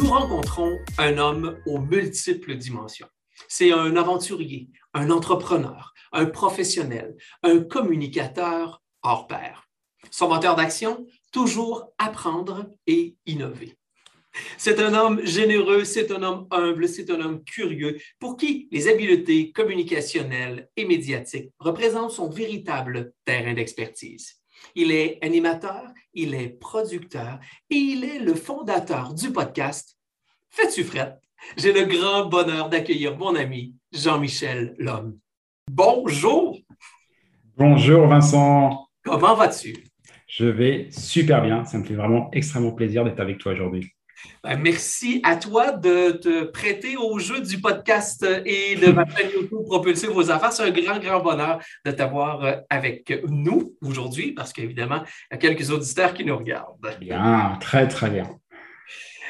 nous rencontrons un homme aux multiples dimensions. C'est un aventurier, un entrepreneur, un professionnel, un communicateur hors pair. Son moteur d'action, toujours apprendre et innover. C'est un homme généreux, c'est un homme humble, c'est un homme curieux, pour qui les habiletés communicationnelles et médiatiques représentent son véritable terrain d'expertise. Il est animateur, il est producteur et il est le fondateur du podcast Fais-tu frette? J'ai le grand bonheur d'accueillir mon ami Jean-Michel Lhomme. Bonjour! Bonjour Vincent. Comment vas-tu? Je vais super bien. Ça me fait vraiment extrêmement plaisir d'être avec toi aujourd'hui. Ben, merci à toi de te prêter au jeu du podcast et de ma chaîne YouTube Propulser vos affaires. C'est un grand, grand bonheur de t'avoir euh, avec nous aujourd'hui parce qu'évidemment, il y a quelques auditeurs qui nous regardent. Bien, très, très bien.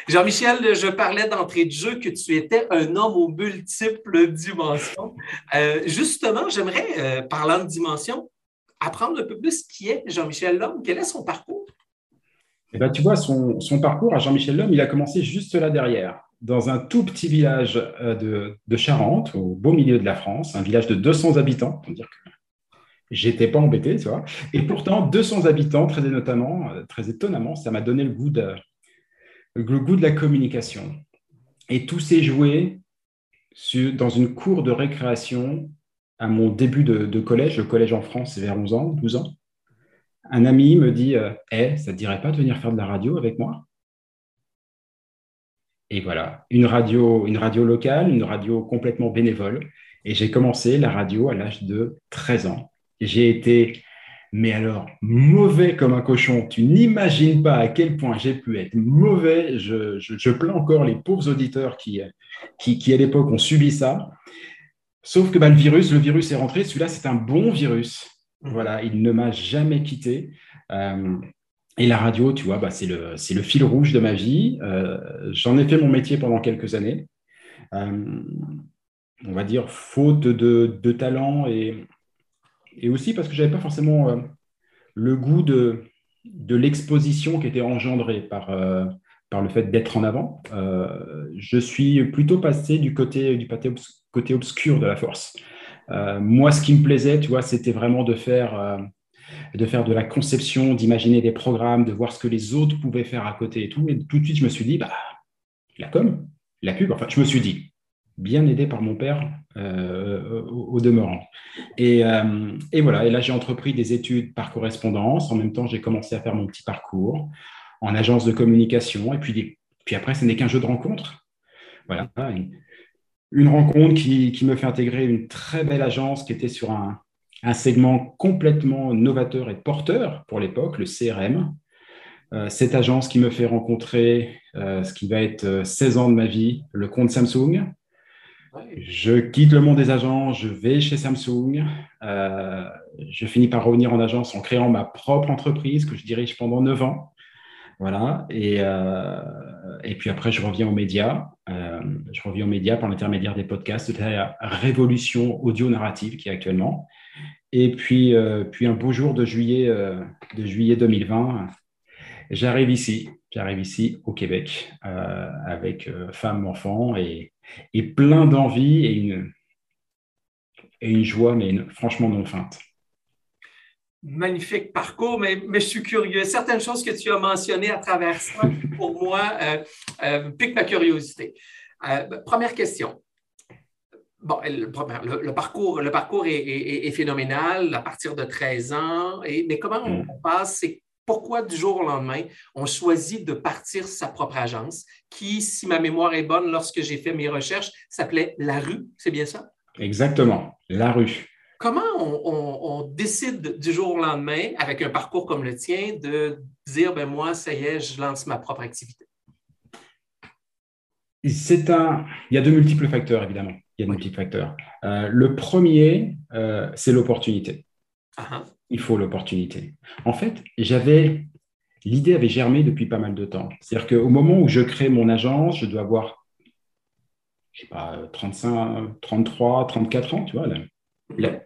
Jean-Michel, je parlais d'entrée de jeu que tu étais un homme aux multiples dimensions. Euh, justement, j'aimerais, euh, parlant de dimensions, apprendre un peu plus qui est Jean-Michel Lhomme. Quel est son parcours? Eh ben, tu vois, son, parcours à Jean-Michel Lhomme, il a commencé juste là derrière, dans un tout petit village euh, de, de, Charente, au beau milieu de la France, un village de 200 habitants. On dire que j'étais pas embêté, tu vois. Et pourtant, 200 habitants, très notamment, très étonnamment, ça m'a donné le goût de, de la communication. Et tout s'est joué dans une cour de récréation à mon début de, collège. Le collège en France, vers 11 ans, 12 ans. Un ami me dit euh, Eh, ça ne te dirait pas de venir faire de la radio avec moi? Et voilà, une radio, une radio locale, une radio complètement bénévole. Et j'ai commencé la radio à l'âge de 13 ans. J'ai été mais alors mauvais comme un cochon. Tu n'imagines pas à quel point j'ai pu être mauvais. Je, plains encore les pauvres auditeurs qui, qui, à l'époque ont subi ça. Sauf que bah, le virus, le virus est rentré. Celui-là, c'est un bon virus. Mmh. Voilà, il ne m'a jamais quitté. Euh, et la radio, tu vois, bah, c'est le, fil rouge de ma vie. Euh, j'en ai fait mon métier pendant quelques années. Euh, on va dire, faute de, talent et, aussi parce que je n'avais pas forcément le goût de, l'exposition qui était engendrée par, le fait d'être en avant. Je suis plutôt passé du côté, obscur de la force. Moi, ce qui me plaisait, tu vois, c'était vraiment de faire, de faire de la conception, d'imaginer des programmes, de voir ce que les autres pouvaient faire à côté et tout. Et tout de suite, je me suis dit, bah, la com, la pub, enfin, je me suis dit, bien aidé par mon père euh, au, demeurant. Euh, et, voilà, et là j'ai entrepris des études par correspondance. En même temps, j'ai commencé à faire mon petit parcours en agence de communication. Et puis, après, ce n'est qu'un jeu de rencontres. Voilà, rencontre qui, me fait intégrer une très belle agence qui était sur un, segment complètement novateur et porteur pour l'époque, le CRM. Euh, cette agence qui me fait rencontrer ce qui va être 16 ans de ma vie, le compte Samsung, je quitte le monde des agents, je vais chez Samsung. Euh, je finis par revenir en agence en créant ma propre entreprise que je dirige pendant 9 ans. Voilà. Et, euh, et puis après, je reviens aux médias. Euh, je reviens aux médias par l'intermédiaire des podcasts, de la révolution audio-narrative qui est actuellement. Et puis, puis un beau jour de juillet, de juillet 2020, j'arrive ici. J'arrive ici au Québec avec femme, enfant et, et plein d'envie et une, et une joie, mais franchement non feinte. Magnifique parcours, mais, mais, je suis curieux. Certaines choses que tu as mentionnées à travers ça, pour moi, euh, euh, piquent ma curiosité. Euh, première question. Bon, le, parcours, le parcours est, phénoménal à partir de 13 ans. Et, mais comment on, mm. passe? C'est pourquoi du jour au lendemain, on choisit de partir sa propre agence qui, si ma mémoire est bonne, lorsque j'ai fait mes recherches, s'appelait La Rue. C'est bien ça? Exactement, La Rue. Comment on, décide du jour au lendemain, avec un parcours comme le tien, de dire, ben moi, ça y est, je lance ma propre activité? C'est un... Il y a de multiples facteurs, évidemment. Il y a de multiples facteurs. Euh, le premier, euh, c'est l'opportunité. Il faut l'opportunité. En fait, j'avais... L'idée avait germé depuis pas mal de temps. C'est-à-dire qu'au moment où je crée mon agence, je dois avoir, je sais pas, 35, 33, 34 ans, tu vois,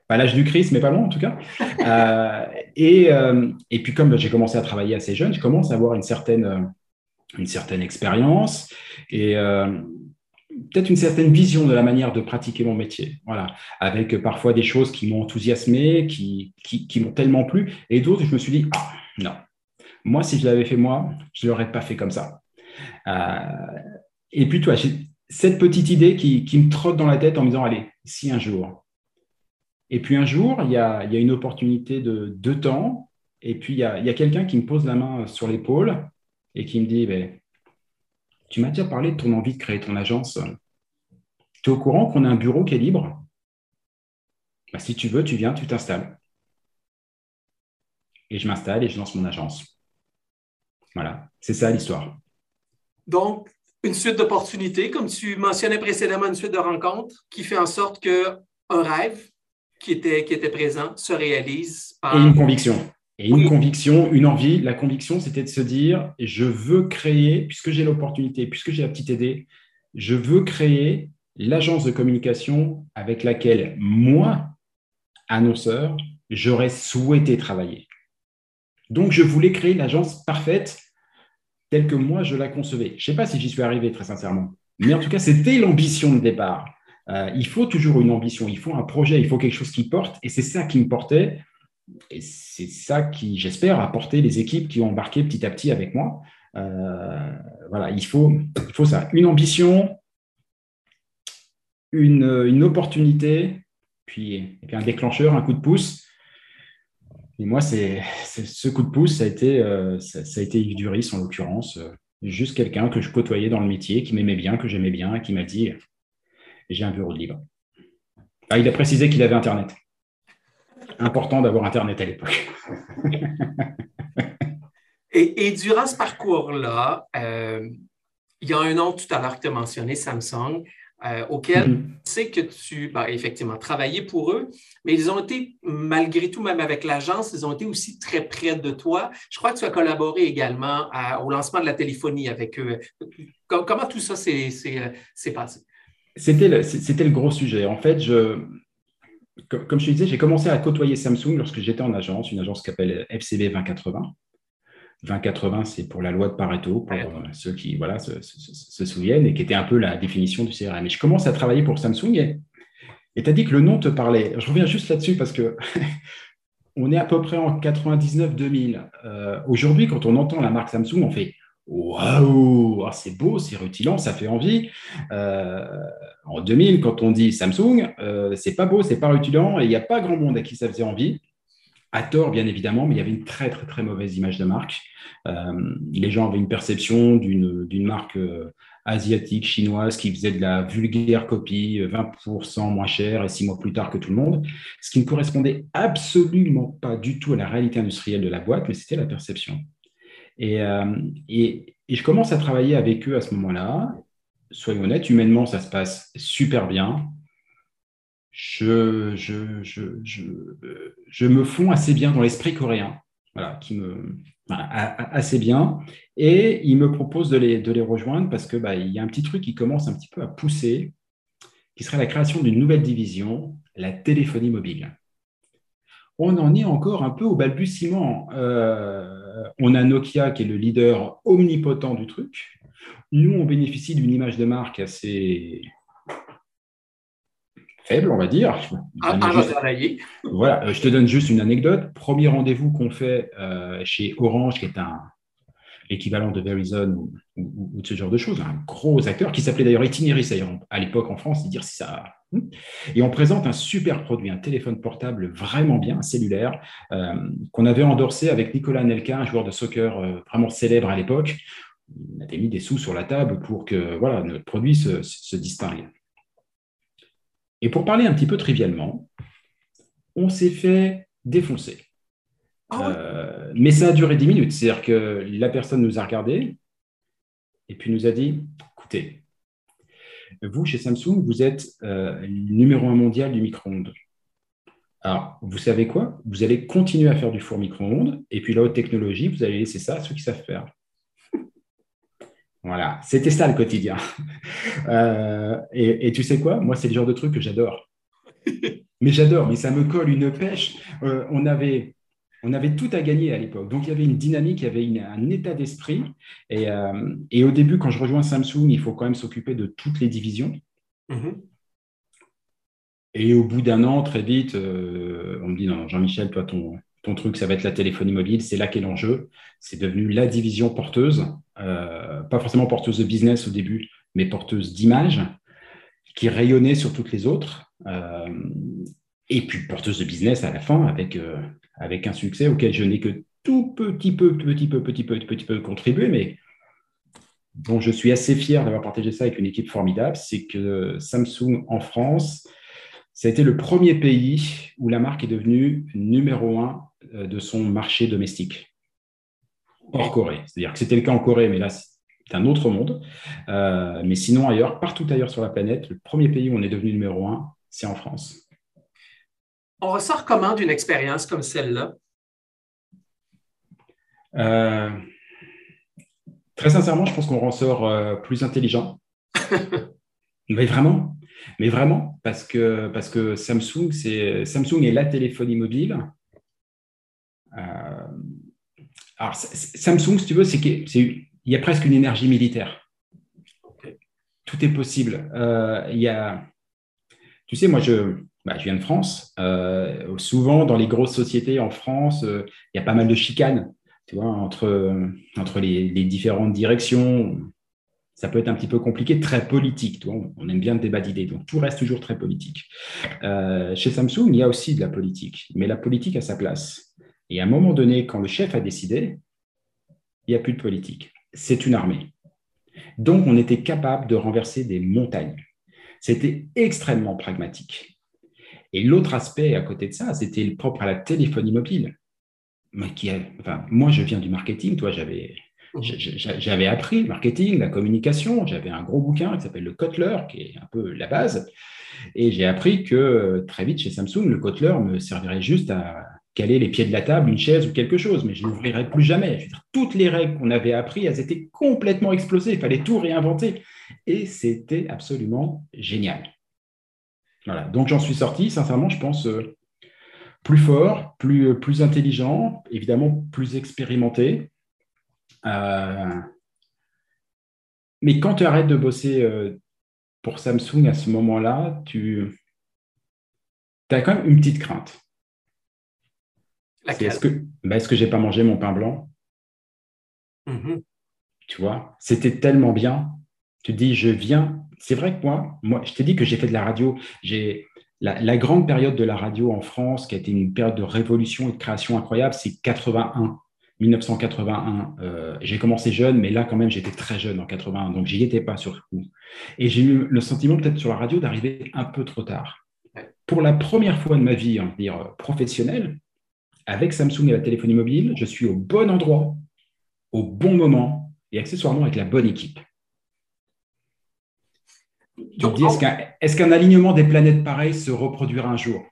pas l'âge du Christ, mais pas loin en tout cas. Euh, et, et, puis comme j'ai commencé à travailler assez jeune, je commence à avoir une certaine, une certaine expérience et euh, peut-être une certaine vision de la manière de pratiquer mon métier. Voilà, avec parfois des choses qui m'ont enthousiasmé, qui, qui, m'ont tellement plu, et d'autres, je me suis dit, ah, non, moi, si je l'avais fait moi, je ne l'aurais pas fait comme ça. Euh, et puis, toi, j'ai cette petite idée qui, qui, me trotte dans la tête en me disant, allez, si un jour. Et puis un jour, il y a, une opportunité de deux temps, et puis il y a, quelqu'un qui me pose la main sur l'épaule et qui me dit, ben, tu m'as déjà parlé de ton envie de créer ton agence. Tu es au courant qu'on a un bureau qui est libre? Ben, Si tu veux, tu viens, tu t'installes. Et je m'installe et je lance mon agence. Voilà, c'est ça l'histoire. Donc, une suite d'opportunités, comme tu mentionnais précédemment, une suite de rencontres qui fait en sorte qu'un rêve qui était, qui était présent se réalise par... Et une conviction. Et une conviction, une envie, la conviction, c'était de se dire, je veux créer, puisque j'ai l'opportunité, puisque j'ai la petite idée, je veux créer l'agence de communication avec laquelle moi, annonceur, j'aurais souhaité travailler. Donc, je voulais créer l'agence parfaite telle que moi, je la concevais. Je ne sais pas si j'y suis arrivé, très sincèrement. Mais en tout cas, c'était l'ambition de départ. Euh, il faut toujours une ambition, il faut un projet, il faut quelque chose qui porte. Et c'est ça qui me portait et c'est ça qui, j'espère, a porté les équipes qui ont embarqué petit à petit avec moi. Euh, voilà, il faut, il faut ça. Une ambition, une, opportunité, puis, un déclencheur, un coup de pouce. Et moi, c'est, ce coup de pouce, ça a été, euh, ça, a été Yves Duris en l'occurrence. juste quelqu'un que je côtoyais dans le métier, qui m'aimait bien, que j'aimais bien, qui m'a dit J'ai un bureau de libre. Ah, il a précisé qu'il avait Internet important d'avoir Internet à l'époque. et, durant ce parcours-là, euh, il y a un nom tout à l'heure que tu as mentionné, Samsung, euh, auquel mm-hmm. tu sais que tu, ben, effectivement, travaillé pour eux, mais ils ont été, malgré tout, même avec l'agence, ils ont été aussi très près de toi. Je crois que tu as collaboré également au lancement de la téléphonie avec eux. Comment tout ça s'est passé? C'était le, le gros sujet. En fait, je, comme, je te disais, j'ai commencé à côtoyer Samsung lorsque j'étais en agence, une agence qui s'appelle FCB 2080. 2080, c'est pour la loi de Pareto, pour ceux qui voilà, se, souviennent, et qui était un peu la définition du CRM. Et je commence à travailler pour Samsung et tu as dit que le nom te parlait. Je reviens juste là-dessus parce que on est à peu près en 99-2000. Euh, aujourd'hui, quand on entend la marque Samsung, on fait Waouh, ah, c'est beau, c'est rutilant, ça fait envie. Euh, en 2000, quand on dit Samsung, euh, c'est pas beau, c'est pas rutilant, et il n'y a pas grand monde à qui ça faisait envie. À tort, bien évidemment, mais il y avait une très, très, très mauvaise image de marque. Euh, les gens avaient une perception d'une marque asiatique, chinoise, qui faisait de la vulgaire copie, 20% moins cher et six mois plus tard que tout le monde, ce qui ne correspondait absolument pas du tout à la réalité industrielle de la boîte, mais c'était la perception. Euh, et, je commence à travailler avec eux à ce moment-là. Soyons honnêtes, humainement, ça se passe super bien. Je, me fonds assez bien dans l'esprit coréen, voilà, assez bien. Et ils me proposent de les, rejoindre parce qu'il bah, y a un petit truc qui commence un petit peu à pousser, qui serait la création d'une nouvelle division, la téléphonie mobile. On en est encore un peu au balbutiement. Euh, on a Nokia qui est le leader omnipotent du truc. Nous, on bénéficie d'une image de marque assez faible, on va dire. Ah, voilà, euh, je te donne juste une anecdote. Premier rendez-vous qu'on fait euh, chez Orange, qui est un, l'équivalent de Verizon ou, de ce genre de choses, un gros acteur qui s'appelait d'ailleurs Itineris à l'époque en France, dire ça. Hmm. Et on présente un super produit, un téléphone portable vraiment bien, cellulaire, euh, qu'on avait endorsé avec Nicolas Nelka, un joueur de soccer euh, vraiment célèbre à l'époque. On avait mis des sous sur la table pour que voilà, notre produit se, se distingue. Et pour parler un petit peu trivialement, on s'est fait défoncer. Ah euh, mais ça a duré 10 minutes. C'est-à-dire que la personne nous a regardé et puis nous a dit écoutez, vous, chez Samsung, vous êtes euh, numéro un mondial du micro-ondes. Alors, vous savez quoi? Vous allez continuer à faire du four micro-ondes et puis la haute technologie, vous allez laisser ça à ceux qui savent faire. Voilà, c'était ça le quotidien. Euh, et, tu sais quoi? Moi, c'est le genre de truc que j'adore. Mais j'adore, mais ça me colle une pêche. on avait on avait tout à gagner à l'époque. Donc, il y avait une dynamique, il y avait un état d'esprit. Euh, et, au début, quand je rejoins Samsung, il faut quand même s'occuper de toutes les divisions. Mm-hmm. Et au bout d'un an, très vite, euh, on me dit non, Jean-Michel, toi, ton, ton truc, ça va être la téléphonie mobile. C'est là qu'est l'enjeu. C'est devenu la division porteuse, euh, pas forcément porteuse de business au début, mais porteuse d'image, qui rayonnait sur toutes les autres. et puis porteuse de business à la fin avec avec un succès auquel je n'ai que tout petit peu, petit peu, petit peu, petit peu contribué, mais dont je suis assez fier d'avoir partagé ça avec une équipe formidable, c'est que Samsung en France, ça a été le premier pays où la marque est devenue numéro un euh, de son marché domestique, hors Corée. C'est-à-dire que c'était le cas en Corée, mais là, c'est un autre monde. Euh, mais sinon, ailleurs, partout ailleurs sur la planète, le premier pays où on est devenu numéro un, c'est en France. On ressort comment d'une expérience comme celle-là? Euh, très sincèrement, je pense qu'on ressort euh, plus intelligent. mais vraiment, mais vraiment, parce que, parce que Samsung, c'est Samsung est la téléphonie mobile. Euh, alors, Samsung, si tu veux, c'est qu'il y a presque une énergie militaire. Tout est possible. il y a, tu sais, moi, je, bah, je viens de France. Euh, souvent, dans les grosses sociétés en France, euh, il y a pas mal de chicanes tu vois, entre, entre les, différentes directions. Ça peut être un petit peu compliqué, très politique. On aime bien le débat d'idées, donc tout reste toujours très politique. Euh, chez Samsung, il y a aussi de la politique, mais la politique a sa place. Et à un moment donné, quand le chef a décidé, il n'y a plus de politique. C'est une armée. Donc, on était capable de renverser des montagnes. C'était extrêmement pragmatique. Et l'autre aspect à côté de ça, c'était propre à la téléphonie mobile. Qui enfin, moi, je viens du marketing, toi, j'avais, mmh. j'avais appris le marketing, la communication. J'avais un gros bouquin qui s'appelle le Kotler, qui est un peu la base. Et j'ai appris que très vite chez Samsung, le Kotler me servirait juste à caler les pieds de la table, une chaise ou quelque chose, mais je n'ouvrirai plus jamais. toutes les règles qu'on avait apprises, elles étaient complètement explosées. Il fallait tout réinventer. Et c'était absolument génial. Voilà. Donc j'en suis sorti, sincèrement, je pense, euh, plus fort, plus, euh, plus intelligent, évidemment plus expérimenté. Euh, mais quand tu arrêtes de bosser pour Samsung à ce moment-là, tu as quand même une petite crainte. Est-ce que, ben, est-ce que j'ai pas mangé mon pain blanc? Mm-hmm. Tu vois, c'était tellement bien. Tu dis, je viens c'est vrai que moi, moi, je t'ai dit que j'ai fait de la radio. La, grande période de la radio en France, qui a été une période de révolution et de création incroyable, c'est 81. 1981. Euh, j'ai commencé jeune, mais là, quand même, j'étais très jeune en 81, donc j'y étais pas sur le coup. Et j'ai eu le sentiment, peut-être sur la radio, d'arriver un peu trop tard. Pour la première fois de ma vie, on dire professionnelle, avec Samsung et la téléphonie mobile, je suis au bon endroit, au bon moment et accessoirement avec la bonne équipe est-ce qu'un alignement des planètes pareilles se reproduira un jour?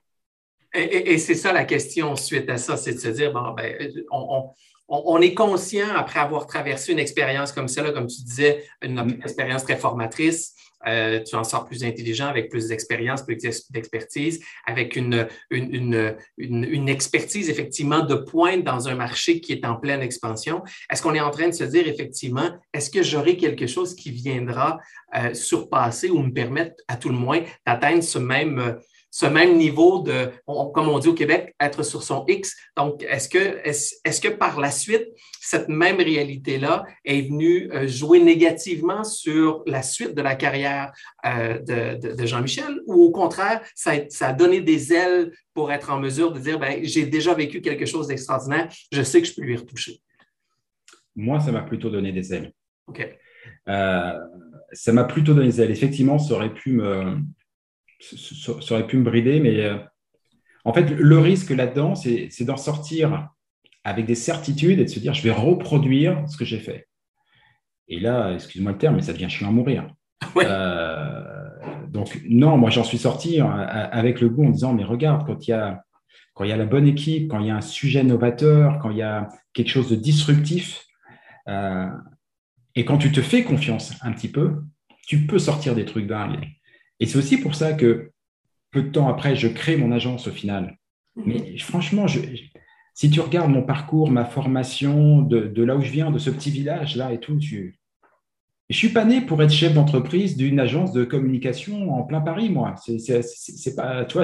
Et, c'est ça la question suite à ça, c'est de se dire, bon, ben, on, est conscient, après avoir traversé une expérience comme celle-là, comme tu disais, une, mm. expérience très formatrice, euh, tu en sors plus intelligent, avec plus d'expérience, plus d'expertise, avec une, une, une, expertise effectivement de pointe dans un marché qui est en pleine expansion. Est-ce qu'on est en train de se dire effectivement, est-ce que j'aurai quelque chose qui viendra euh, surpasser ou me permettre à tout le moins d'atteindre ce même ce même niveau de, comme on dit au Québec, être sur son X. Donc, est-ce que, est-ce, que par la suite, cette même réalité-là est venue euh, jouer négativement sur la suite de la carrière euh, de, Jean-Michel? Ou au contraire, ça a, donné des ailes pour être en mesure de dire, ben, j'ai déjà vécu quelque chose d'extraordinaire, je sais que je peux lui retoucher? Moi, ça m'a plutôt donné des ailes. OK. Euh, ça m'a plutôt donné des ailes. Effectivement, ça aurait pu me ça, aurait pu me brider, mais euh, en fait, le risque là-dedans, c'est d'en sortir avec des certitudes et de se dire, je vais reproduire ce que j'ai fait. Et là, excuse-moi le terme, mais ça devient chiant à mourir. Euh, donc, non, moi, j'en suis sorti euh, avec le goût en disant, mais regarde, quand il y a, quand il y a la bonne équipe, quand il y a un sujet novateur, quand il y a quelque chose de disruptif, et quand tu te fais confiance un petit peu, tu peux sortir des trucs dingues. Et c'est aussi pour ça que peu de temps après, je crée mon agence au final. Mhm. Mais franchement, si tu regardes mon parcours, ma formation, de, là où je viens, de ce petit village-là et tout, tu... je suis pas né pour être chef d'entreprise d'une agence de communication en plein Paris, moi. C'est pas, toi,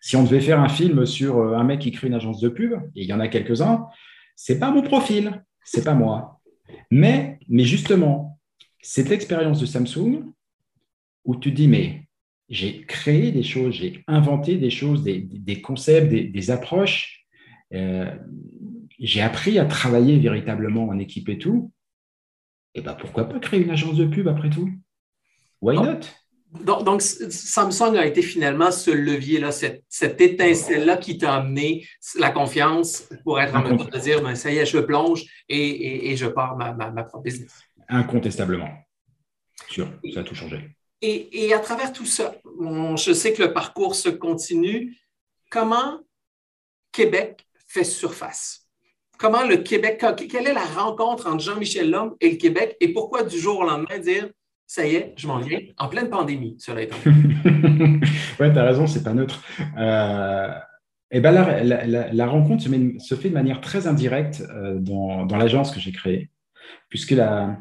si on devait faire un film sur euh, un mec qui crée une agence de pub, et il y en a quelques-uns, c'est pas mon profil, c'est pas moi. Mais, mais justement, cette expérience de Samsung, où tu dis, mais j'ai créé des choses, j'ai inventé des choses, des, concepts, des, approches. Euh, j'ai appris à travailler véritablement en équipe et tout. Et ben pourquoi pas créer une agence de pub après tout? Why not? Donc, Samsung a été finalement ce levier-là, cette, étincelle-là qui t'a amené la confiance pour être en mesure de dire ben, ça y est, je plonge et, je pars ma, ma, ma propre business. Incontestablement. Sûr, ça a tout changé. Et, à travers tout ça, je sais que le parcours se continue. Comment Québec fait surface? Comment le Québec, quelle est la rencontre entre Jean-Michel Lhomme et le Québec? Et pourquoi du jour au lendemain dire ça y est, je m'en viens, en pleine pandémie, cela étant. oui, tu as raison, c'est pas neutre. Euh, et ben la, rencontre se, fait de manière très indirecte euh, dans, dans l'agence que j'ai créée, puisque la,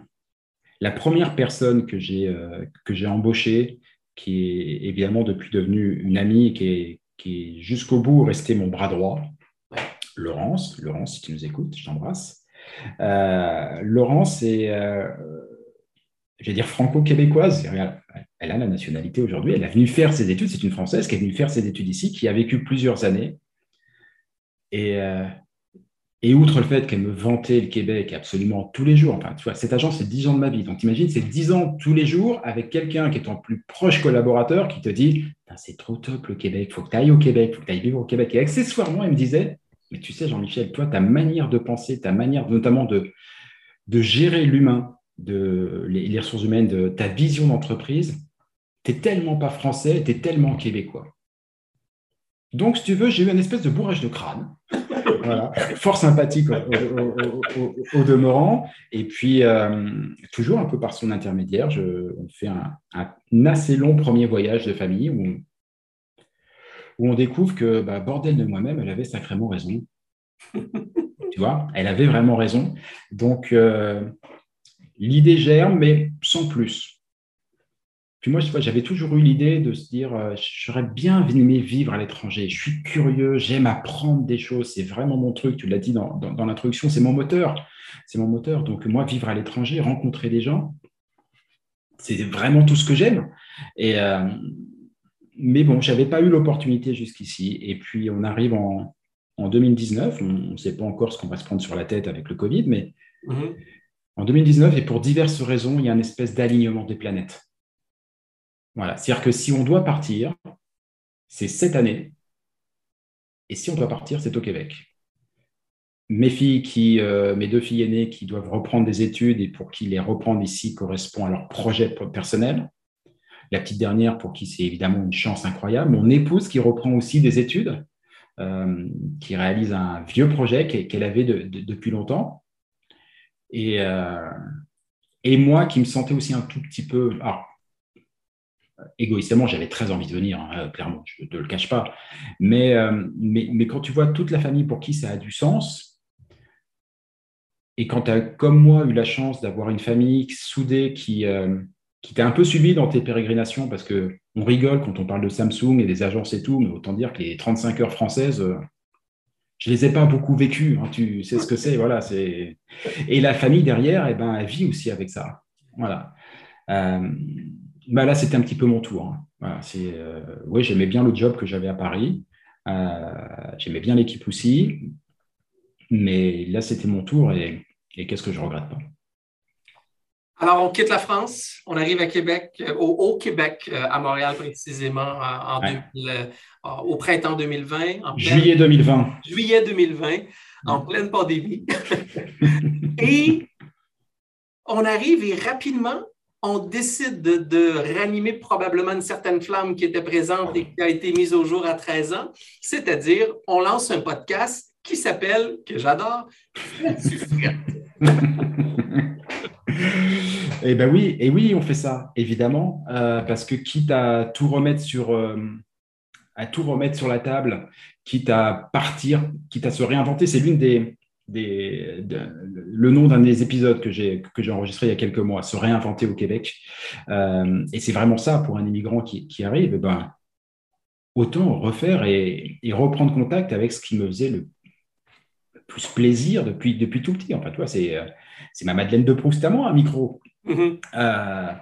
la première personne que j'ai euh, que j'ai embauchée, qui est évidemment depuis devenue une amie, qui est, qui est jusqu'au bout restée mon bras droit, Laurence. Laurence, si tu nous écoutes, je t'embrasse. Euh, Laurence est, euh, je vais dire, franco-québécoise. Elle a la nationalité aujourd'hui. Elle est venue faire ses études. C'est une Française qui est venue faire ses études ici, qui a vécu plusieurs années. Et, et outre le fait qu'elle me vantait le Québec absolument tous les jours, enfin, tu vois, cette agence, c'est 10 ans de ma vie. Donc, imagines, c'est 10 ans tous les jours avec quelqu'un qui est ton plus proche collaborateur qui te dit C'est trop top le Québec, il faut que tu ailles au Québec, il faut que tu ailles vivre au Québec. Et accessoirement, elle me disait Mais tu sais, Jean-Michel, toi, ta manière de penser, ta manière notamment de, de gérer l'humain, de, les, ressources humaines, de ta vision d'entreprise, tu tellement pas français, tu es tellement québécois. Donc, si tu veux, j'ai eu une espèce de bourrage de crâne Fort sympathique au, demeurant. Et puis, euh, toujours un peu par son intermédiaire, je, on fait un, assez long premier voyage de famille où, où on découvre que, bah, bordel de moi-même, elle avait sacrément raison. tu vois, elle avait vraiment raison. Donc, euh, l'idée germe, mais sans plus. Puis moi, j'avais toujours eu l'idée de se dire, euh, j'aurais bien aimé vivre à l'étranger. Je suis curieux, j'aime apprendre des choses. C'est vraiment mon truc. Tu l'as dit dans, l'introduction, c'est mon moteur. C'est mon moteur. Donc moi, vivre à l'étranger, rencontrer des gens, c'est vraiment tout ce que j'aime. Et euh, mais bon, j'avais pas eu l'opportunité jusqu'ici. Et puis on arrive en, 2019. On ne sait pas encore ce qu'on va se prendre sur la tête avec le Covid, mais mm-hmm. en 2019, et pour diverses raisons, il y a une espèce d'alignement des planètes. Voilà. C'est-à-dire que si on doit partir, c'est cette année. Et si on doit partir, c'est au Québec. Mes filles qui, euh, mes deux filles aînées qui doivent reprendre des études et pour qui les reprendre ici correspond à leur projet personnel. La petite dernière pour qui c'est évidemment une chance incroyable. Mon épouse qui reprend aussi des études, euh, qui réalise un vieux projet qu'elle avait depuis longtemps. Et, euh, et moi qui me sentais aussi un tout petit peu égoïstement, j'avais très envie de venir, hein, clairement, je ne le cache pas. Mais, euh, mais, mais, quand tu vois toute la famille pour qui ça a du sens, et quand tu as, comme moi, eu la chance d'avoir une famille soudée qui, euh, qui t'a un peu suivi dans tes pérégrinations parce que on rigole quand on parle de Samsung et des agences et tout, mais autant dire que les 35 heures françaises, euh, je les ai pas beaucoup vécues. Hein, tu sais ce que c'est, voilà. C'est et la famille derrière, eh ben, elle vit aussi avec ça. Voilà. Euh, bah là, c'était un petit peu mon tour. Hein. c'est, euh, ouais, j'aimais bien le job que j'avais à Paris. j'aimais bien l'équipe aussi, mais là, c'était mon tour et, et qu'est-ce que je regrette pas? Alors, on quitte la France, on arrive à Québec, euh, au, Québec, euh, à Montréal précisément, euh, au printemps 2020. juillet 2020. Juillet 2020, en pleine pandémie. et on arrive et rapidement, on décide de, ranimer probablement une certaine flamme qui était présente et qui a été mise au jour à 13 ans. C'est-à-dire, on lance un podcast qui s'appelle, que j'adore, Eh ben oui, et oui, on fait ça, évidemment, euh, parce que quitte à tout remettre sur, euh, à tout remettre sur la table, quitte à partir, quitte à se réinventer, c'est l'une des, des le nom d'un des épisodes que j'ai que j'ai enregistré il y a quelques mois, se réinventer au Québec. Euh, et c'est vraiment ça pour un immigrant qui, qui arrive. Eh ben, autant refaire et, et, reprendre contact avec ce qui me faisait le plus plaisir depuis, depuis tout petit. Enfin, toi, c'est, c'est ma Madeleine de Proust à moi, un micro. Mm-hmm. Euh,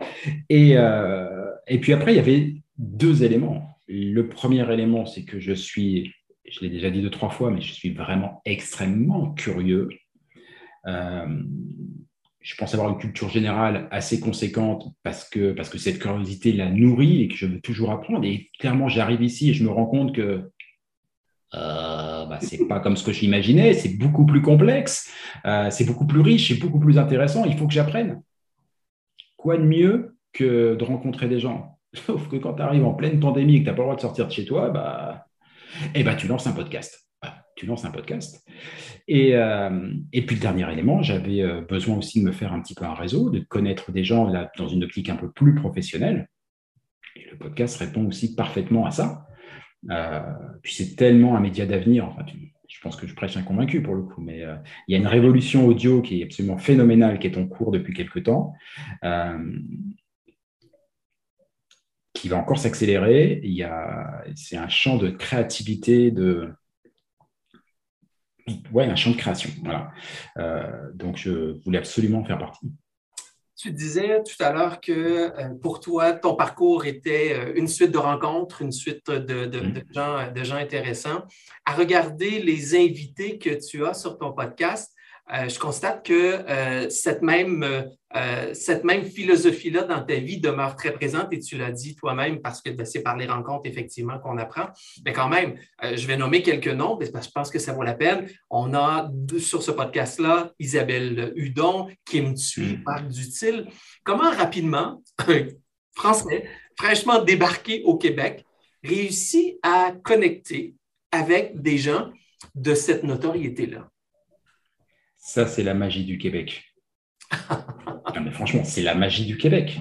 et, euh, et puis après, il y avait deux éléments. Le premier élément, c'est que je suis, je l'ai déjà dit deux, trois fois, mais je suis vraiment extrêmement curieux. Euh, je pense avoir une culture générale assez conséquente parce que, parce que cette curiosité la nourrit et que je veux toujours apprendre. Et clairement, j'arrive ici et je me rends compte que euh, bah, c'est pas comme ce que j'imaginais, c'est beaucoup plus complexe, c'est beaucoup plus riche, c'est beaucoup plus intéressant, il faut que j'apprenne quoi de mieux que de rencontrer des gens? Sauf que quand tu arrives en pleine pandémie et que tu n'as pas le droit de sortir de chez toi, bah, eh bah, tu lances un podcast. Tu lances un podcast. Et, euh, et, puis le dernier élément, j'avais euh, besoin aussi de me faire un petit peu un réseau, de connaître des gens dans une optique un peu plus professionnelle. Et le podcast répond aussi parfaitement à ça. Euh, puis c'est tellement un média d'avenir. Enfin, je pense que je prêche un convaincu pour le coup, mais il y a une révolution audio qui est absolument phénoménale, qui est en cours depuis quelques temps, qui va encore s'accélérer. c'est un champ de créativité, de, ouais, un champ de création. Voilà. Euh, donc, je voulais absolument faire partie. Tu disais tout à l'heure que euh, pour toi, ton parcours était euh, une suite de rencontres, une suite de, mm. gens, de gens intéressants. À regarder les invités que tu as sur ton podcast, euh, je constate que euh, cette même, euh, cette même philosophie-là dans ta vie demeure très présente et tu l'as dit toi-même parce que ben, c'est par les rencontres effectivement qu'on apprend. Mais quand même, je vais nommer quelques noms parce que je pense que ça vaut la peine. On a sur ce podcast-là Isabelle Hudon, Kim Thuy, mm. Marc Dutil. Comment rapidement un Français fraîchement débarqué au Québec réussit à connecter avec des gens de cette notoriété-là? Ça, c'est la magie du Québec. mais franchement, c'est la magie du Québec.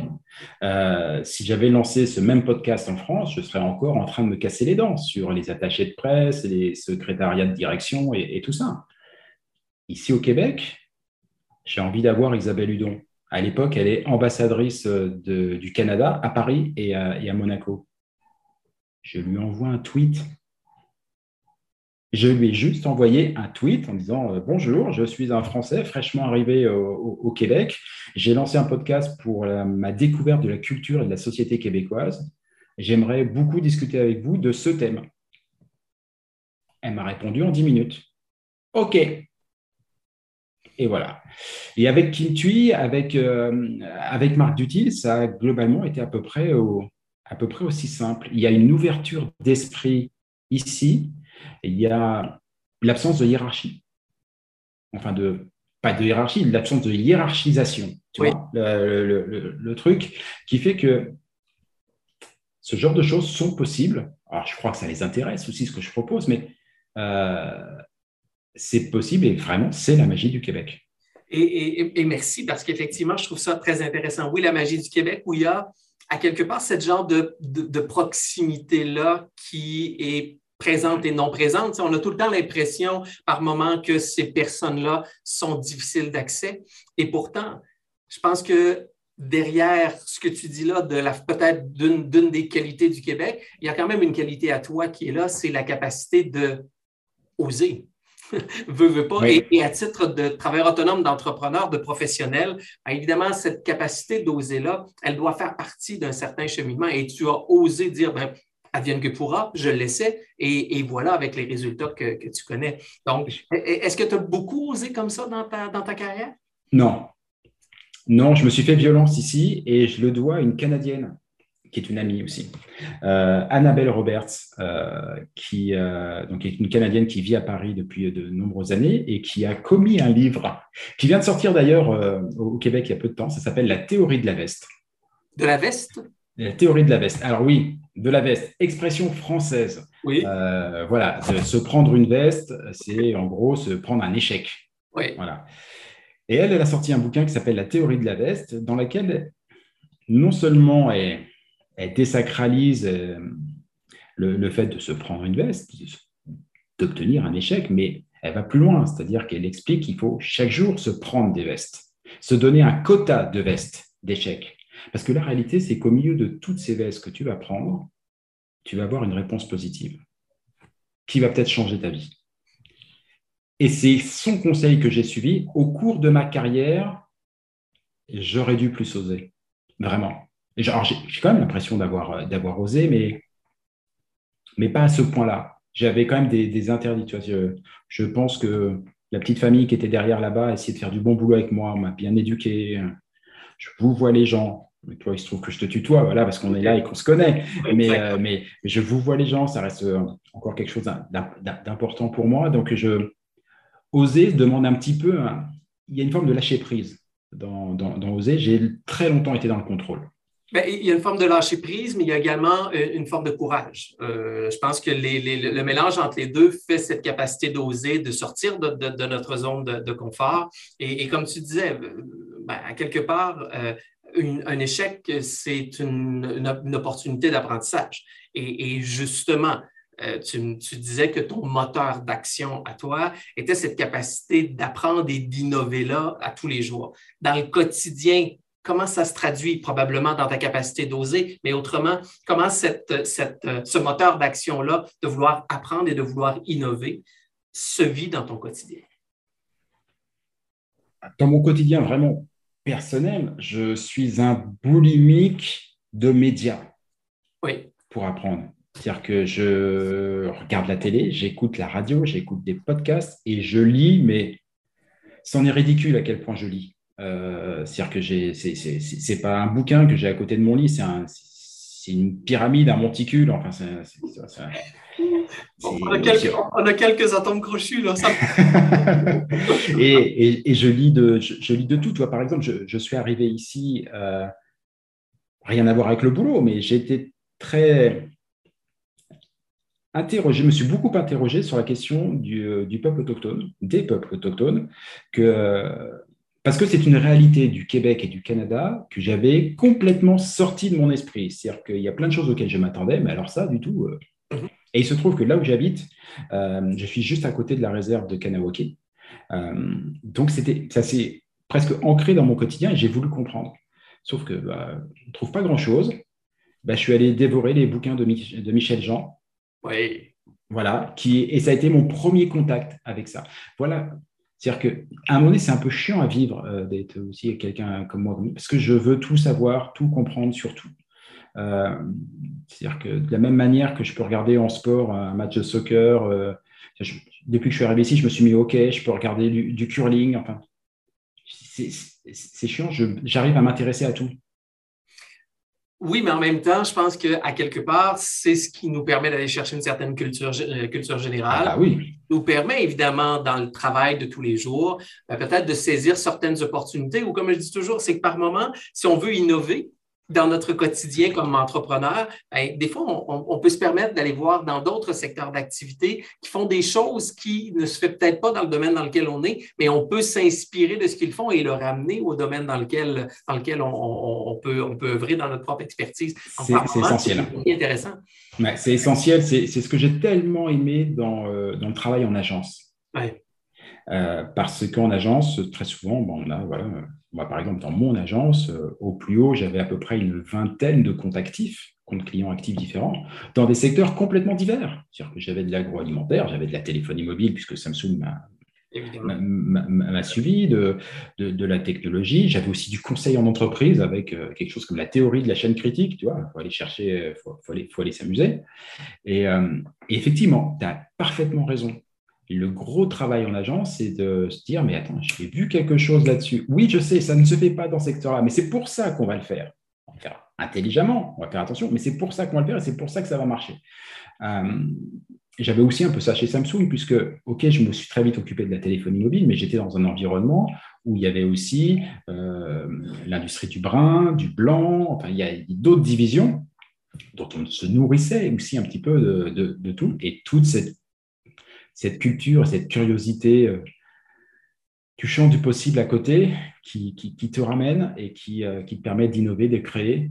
Euh, si j'avais lancé ce même podcast en France, je serais encore en train de me casser les dents sur les attachés de presse, les secrétariats de direction et, tout ça. Ici au Québec, j'ai envie d'avoir Isabelle Hudon. À l'époque, elle est ambassadrice euh, du Canada à Paris et à Monaco. Je lui envoie un tweet je lui ai juste envoyé un tweet en disant euh, Bonjour, je suis un Français fraîchement arrivé au, Québec. J'ai lancé un podcast pour ma découverte de la culture et de la société québécoise. J'aimerais beaucoup discuter avec vous de ce thème. Elle m'a répondu en 10 minutes. OK. Et voilà. Et avec Kim Thuy, avec, euh, avec Marc Dutil, ça a globalement été à peu, près à peu près aussi simple. Il y a une ouverture d'esprit ici il y a l'absence de hiérarchie. Enfin, de, pas de hiérarchie, l'absence de hiérarchisation. Tu vois, le, truc qui fait que ce genre de choses sont possibles. Alors, je crois que ça les intéresse aussi, ce que je propose, mais euh, c'est possible et vraiment, c'est la magie du Québec. Et, merci parce qu'effectivement, je trouve ça très intéressant. Oui, la magie du Québec, où il y a à quelque part cette genre de, de proximité-là qui est présente et non présente. On a tout le temps l'impression par moment que ces personnes-là sont difficiles d'accès. Et pourtant, je pense que derrière ce que tu dis là, de la peut-être d'une des qualités du Québec, il y a quand même une qualité à toi qui est là, c'est la capacité de oser. veux, veux pas. Et, à titre de travailleur autonome, d'entrepreneur, de professionnel, ben, évidemment, cette capacité d'oser-là, elle doit faire partie d'un certain cheminement. Et tu as osé dire, ben, advienne que pourra, je le laissais, et, voilà avec les résultats que, tu connais. Donc, est-ce que tu as beaucoup osé comme ça dans ta, dans ta carrière? Non. Non, je me suis fait violence ici et je le dois à une Canadienne qui est une amie aussi, euh, Annabelle Roberts, euh, qui euh, donc est une Canadienne qui vit à Paris depuis de nombreuses années et qui a commis un livre qui vient de sortir d'ailleurs au Québec il y a peu de temps. Ça s'appelle La théorie de la veste. De la veste? La théorie de la veste. Alors oui, de la veste, expression française. Oui. voilà, se prendre une veste, c'est en gros se prendre un échec. Oui. Voilà. Et elle, elle a sorti un bouquin qui s'appelle La théorie de la veste, dans laquelle non seulement elle, elle désacralise euh, le, fait de se prendre une veste, d'obtenir un échec, mais elle va plus loin, c'est-à-dire qu'elle explique qu'il faut chaque jour se prendre des vestes, se donner un quota de vestes d'échecs. Parce que la réalité, c'est qu'au milieu de toutes ces vestes que tu vas prendre, tu vas avoir une réponse positive qui va peut-être changer ta vie. Et c'est son conseil que j'ai suivi. Au cours de ma carrière, j'aurais dû plus oser. Vraiment. J'ai quand même l'impression d'avoir, euh, d'avoir osé, mais, mais pas à ce point-là. J'avais quand même des, des interdits. je, pense que la petite famille qui était derrière là-bas a essayé de faire du bon boulot avec moi, m'a bien éduqué. Je vous vois les gens. Mais toi, il se trouve que je te tutoie, voilà, parce qu'on est là et qu'on se connaît. Mais, euh, mais, je vous vois les gens, ça reste euh, encore quelque chose d'important pour moi. Donc, je oser demande un petit peu. il y a une forme de lâcher prise dans, dans, dans oser. J'ai très longtemps été dans le contrôle. Ben, il y a une forme de lâcher prise, mais il y a également euh, une forme de courage. Euh, je pense que le mélange entre les deux fait cette capacité d'oser, de sortir de, notre zone de, confort. Et, comme tu disais, ben, à quelque part, un échec, c'est une, opportunité d'apprentissage. Et, justement, tu, tu, disais que ton moteur d'action à toi était cette capacité d'apprendre et d'innover là à tous les jours. Dans le quotidien, comment ça se traduit probablement dans ta capacité d'oser, mais autrement, comment cette, ce moteur d'action-là, de vouloir apprendre et de vouloir innover, se vit dans ton quotidien? Dans mon quotidien vraiment personnel, je suis un boulimique de médias oui. pour apprendre. C'est-à-dire que je regarde la télé, j'écoute la radio, j'écoute des podcasts et je lis, mais c'en est ridicule à quel point je lis. Euh, c'est-à-dire que j'ai, c'est pas un bouquin que j'ai à côté de mon lit, c'est un, une pyramide, un monticule. Enfin, on, a quelques, on, a quelques, atomes crochus là. Ça... et, et, je lis de, je, lis de tout. Toi, par exemple, je, je suis arrivé ici, euh, rien à voir avec le boulot, mais j'ai été très interrogé, je me suis beaucoup interrogé sur la question du, euh, du peuple autochtone, des peuples autochtones, que parce que c'est une réalité du Québec et du Canada que j'avais complètement sorti de mon esprit. C'est-à-dire qu'il y a plein de choses auxquelles je m'attendais, mais alors ça, du tout. Euh. Et il se trouve que là où j'habite, euh, je suis juste à côté de la réserve de Kanawake. Euh, donc, c'était, ça s'est presque ancré dans mon quotidien et j'ai voulu comprendre. Sauf que bah, je ne trouve pas grand-chose. Bah, je suis allé dévorer les bouquins de, de Michel Jean. Oui. Voilà, qui, et ça a été mon premier contact avec ça. Voilà c'est-à-dire qu'à un moment donné, c'est un peu chiant à vivre euh, d'être aussi quelqu'un comme moi, parce que je veux tout savoir, tout comprendre sur tout. Euh, c'est-à-dire que de la même manière que je peux regarder en sport un match de soccer, euh, depuis que je suis arrivé ici, je me suis mis au je peux regarder du, curling, enfin, c'est chiant, j'arrive à m'intéresser à tout. Oui, mais en même temps, je pense qu'à quelque part, c'est ce qui nous permet d'aller chercher une certaine culture, euh, culture générale. Ah, oui. Nous permet évidemment, dans le travail de tous les jours, ben, peut-être de saisir certaines opportunités ou, comme je dis toujours, c'est que par moment, si on veut innover, dans notre quotidien comme entrepreneur, ben, des fois, on, peut se permettre d'aller voir dans d'autres secteurs d'activité qui font des choses qui ne se fait peut-être pas dans le domaine dans lequel on est, mais on peut s'inspirer de ce qu'ils font et le ramener au domaine dans lequel, dans lequel on, peut, on peut œuvrer dans notre propre expertise. C'est essentiel. C'est intéressant. c'est essentiel. C'est ce que j'ai tellement aimé dans, euh, dans, le travail en agence. Ouais. Euh, parce qu'en agence, très souvent, bon, on a voilà, moi, par exemple, dans mon agence, euh, au plus haut, j'avais à peu près une vingtaine de comptes actifs, comptes clients actifs différents, dans des secteurs complètement divers. C'est-à-dire que j'avais de l'agroalimentaire, j'avais de la téléphonie mobile, puisque Samsung m'a suivi, de, de, la technologie. J'avais aussi du conseil en entreprise avec euh, quelque chose comme la théorie de la chaîne critique. Tu vois, il faut aller chercher, il faut, aller, faut aller s'amuser. Et, et, effectivement, tu as parfaitement raison le gros travail en agence, c'est de se dire, mais attends, j'ai vu quelque chose là-dessus. Oui, je sais, ça ne se fait pas dans ce secteur-là, mais c'est pour ça qu'on va le faire. On va le faire intelligemment, on va faire attention, mais c'est pour ça qu'on va le faire et c'est pour ça que ça va marcher. Euh, j'avais aussi un peu ça chez Samsung, puisque, OK, je me suis très vite occupé de la téléphonie mobile, mais j'étais dans un environnement où il y avait aussi euh, l'industrie du brun, du blanc, enfin, il y a d'autres divisions dont on se nourrissait aussi un petit peu de, de tout. Et toute cette cette culture, cette curiosité euh, chantes du possible à côté qui, te ramène et qui, euh, te permet d'innover, de créer.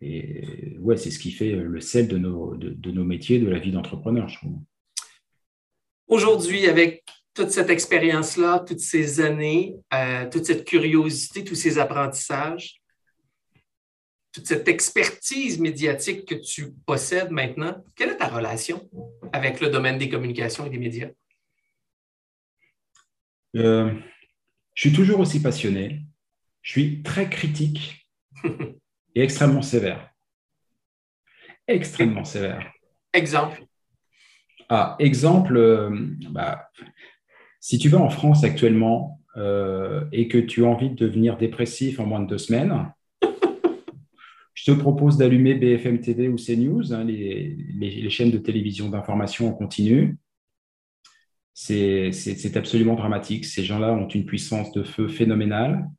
Et, ouais, c'est ce qui fait le sel de nos, de, nos métiers, de la vie d'entrepreneur, je trouve. Aujourd'hui, avec toute cette expérience-là, toutes ces années, euh, toute cette curiosité, tous ces apprentissages, toute cette expertise médiatique que tu possèdes maintenant, quelle est ta relation avec le domaine des communications et des médias? Euh, je suis toujours aussi passionné. Je suis très critique et extrêmement sévère. Extrêmement sévère. Exemple? Ah, exemple, euh, bah, si tu vas en France actuellement euh, et que tu as envie de devenir dépressif en moins de deux semaines, je te propose d'allumer BFM TV ou CNews, hein, les, chaînes de télévision d'information en continu. C'est absolument dramatique. Ces gens-là ont une puissance de feu phénoménale.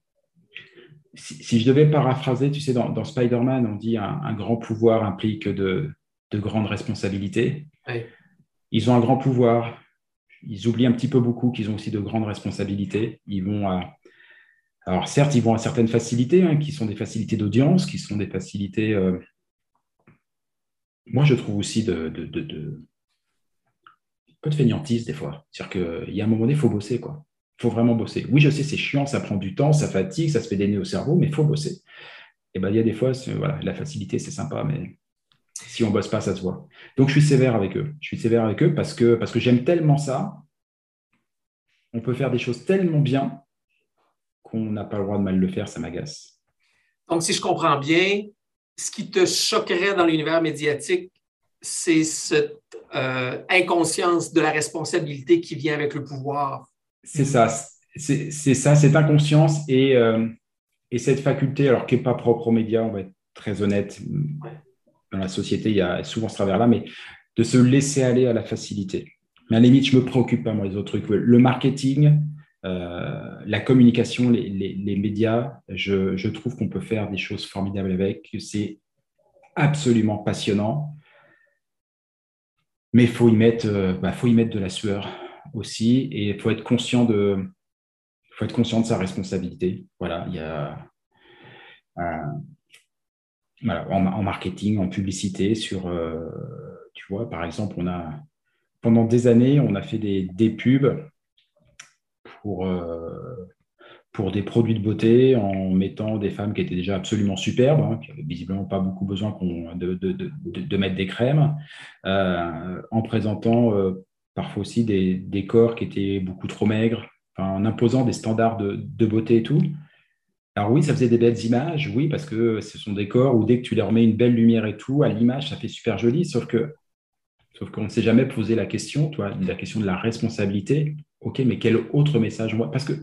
Si, je devais paraphraser, tu sais, dans, Spider-Man, on dit un, un, grand pouvoir implique de, grandes responsabilités. Ils ont un grand pouvoir. Ils oublient un petit peu beaucoup qu'ils ont aussi de grandes responsabilités. Ils vont à, alors certes, ils vont à certaines facilités, hein, qui sont des facilités d'audience, qui sont des facilités... Euh, moi, je trouve aussi de, un peu de fainéantise des fois. C'est-à-dire qu'il y a un moment donné, il faut bosser. quoi. Il faut vraiment bosser. Oui, je sais, c'est chiant, ça prend du temps, ça fatigue, ça se fait des nez au cerveau, mais il faut bosser. Et ben, il y a des fois, voilà, la facilité, c'est sympa, mais si on bosse pas, ça se voit. Donc, je suis sévère avec eux. Je suis sévère avec eux parce que, parce que j'aime tellement ça. On peut faire des choses tellement bien on n'a pas le droit de mal le faire, ça m'agace. Donc, si je comprends bien, ce qui te choquerait dans l'univers médiatique, c'est cette euh, inconscience de la responsabilité qui vient avec le pouvoir. C'est ça, c'est ça, cette inconscience et, euh, et, cette faculté, alors qui n'est pas propre aux médias, on va être très honnête. Dans la société, il y a souvent ce travers-là, mais de se laisser aller à la facilité. Mais à la limite, je ne me préoccupe pas, moi, des autres trucs. Le marketing, la communication, les, médias, je, trouve qu'on peut faire des choses formidables avec. C'est absolument passionnant. Mais il faut, y mettre, euh, bah, faut y mettre de la sueur aussi et il faut être conscient de, faut être conscient de sa responsabilité. Voilà, il y a en, marketing, en publicité, sur, euh, tu vois, par exemple, on a pendant des années, on a fait des, des pubs pour, euh, pour des produits de beauté en mettant des femmes qui étaient déjà absolument superbes, hein, qui n'avaient visiblement pas beaucoup besoin de, de, de, mettre des crèmes, euh, en présentant euh, parfois aussi des, des, corps qui étaient beaucoup trop maigres, en imposant des standards de, beauté et tout. Alors oui, ça faisait des belles images, oui, parce que ce sont des corps où dès que tu leur mets une belle lumière et tout, à l'image, ça fait super joli, sauf que sauf qu'on ne s'est jamais posé la question, toi, la question de la responsabilité. OK, mais quel autre message? Parce qu'on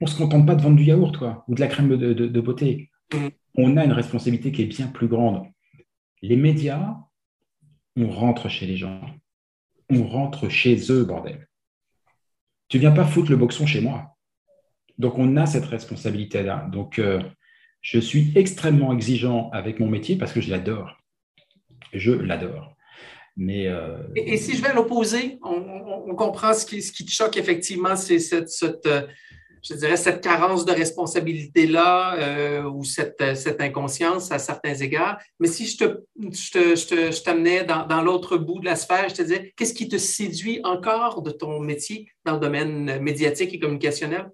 ne se contente pas de vendre du yaourt, quoi, ou de la crème de, beauté. Mm. On a une responsabilité qui est bien plus grande. Les médias, on rentre chez les gens. On rentre chez eux, bordel. Tu viens pas foutre le boxon chez moi. Donc, on a cette responsabilité-là. Donc, euh, je suis extrêmement exigeant avec mon métier parce que je l'adore. Je l'adore. Mais, euh, et, si je vais à l'opposé, on, comprend ce qui, ce qui, te choque effectivement, c'est cette, cette, euh, je dirais, cette carence de responsabilité-là euh, ou cette, cette, inconscience à certains égards. Mais si je, te, je, t'amenais dans, dans l'autre bout de la sphère, je te disais, qu'est-ce qui te séduit encore de ton métier dans le domaine médiatique et communicationnel?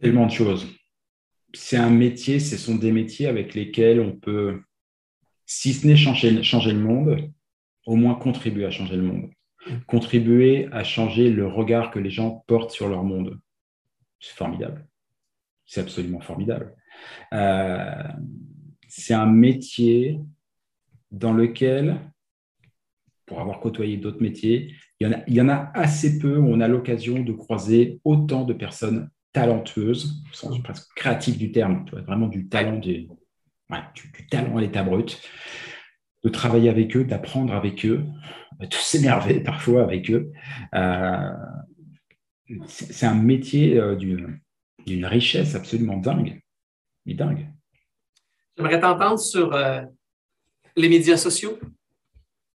Tellement de choses. C'est un métier, ce sont des métiers avec lesquels on peut, si ce n'est changer, le monde, au moins contribuer à changer le monde. Contribuer à changer le regard que les gens portent sur leur monde. C'est formidable. C'est absolument formidable. Euh, c'est un métier dans lequel, pour avoir côtoyé d'autres métiers, il y, en a, assez peu où on a l'occasion de croiser autant de personnes talentueuses, au sens presque créatif du terme, vraiment du talent, du, talent à l'état brut, de travailler avec eux, d'apprendre avec eux, de s'énerver parfois avec eux. Euh, c'est un métier euh, d'une richesse absolument dingue. Mais dingue. J'aimerais t'entendre sur euh, les médias sociaux.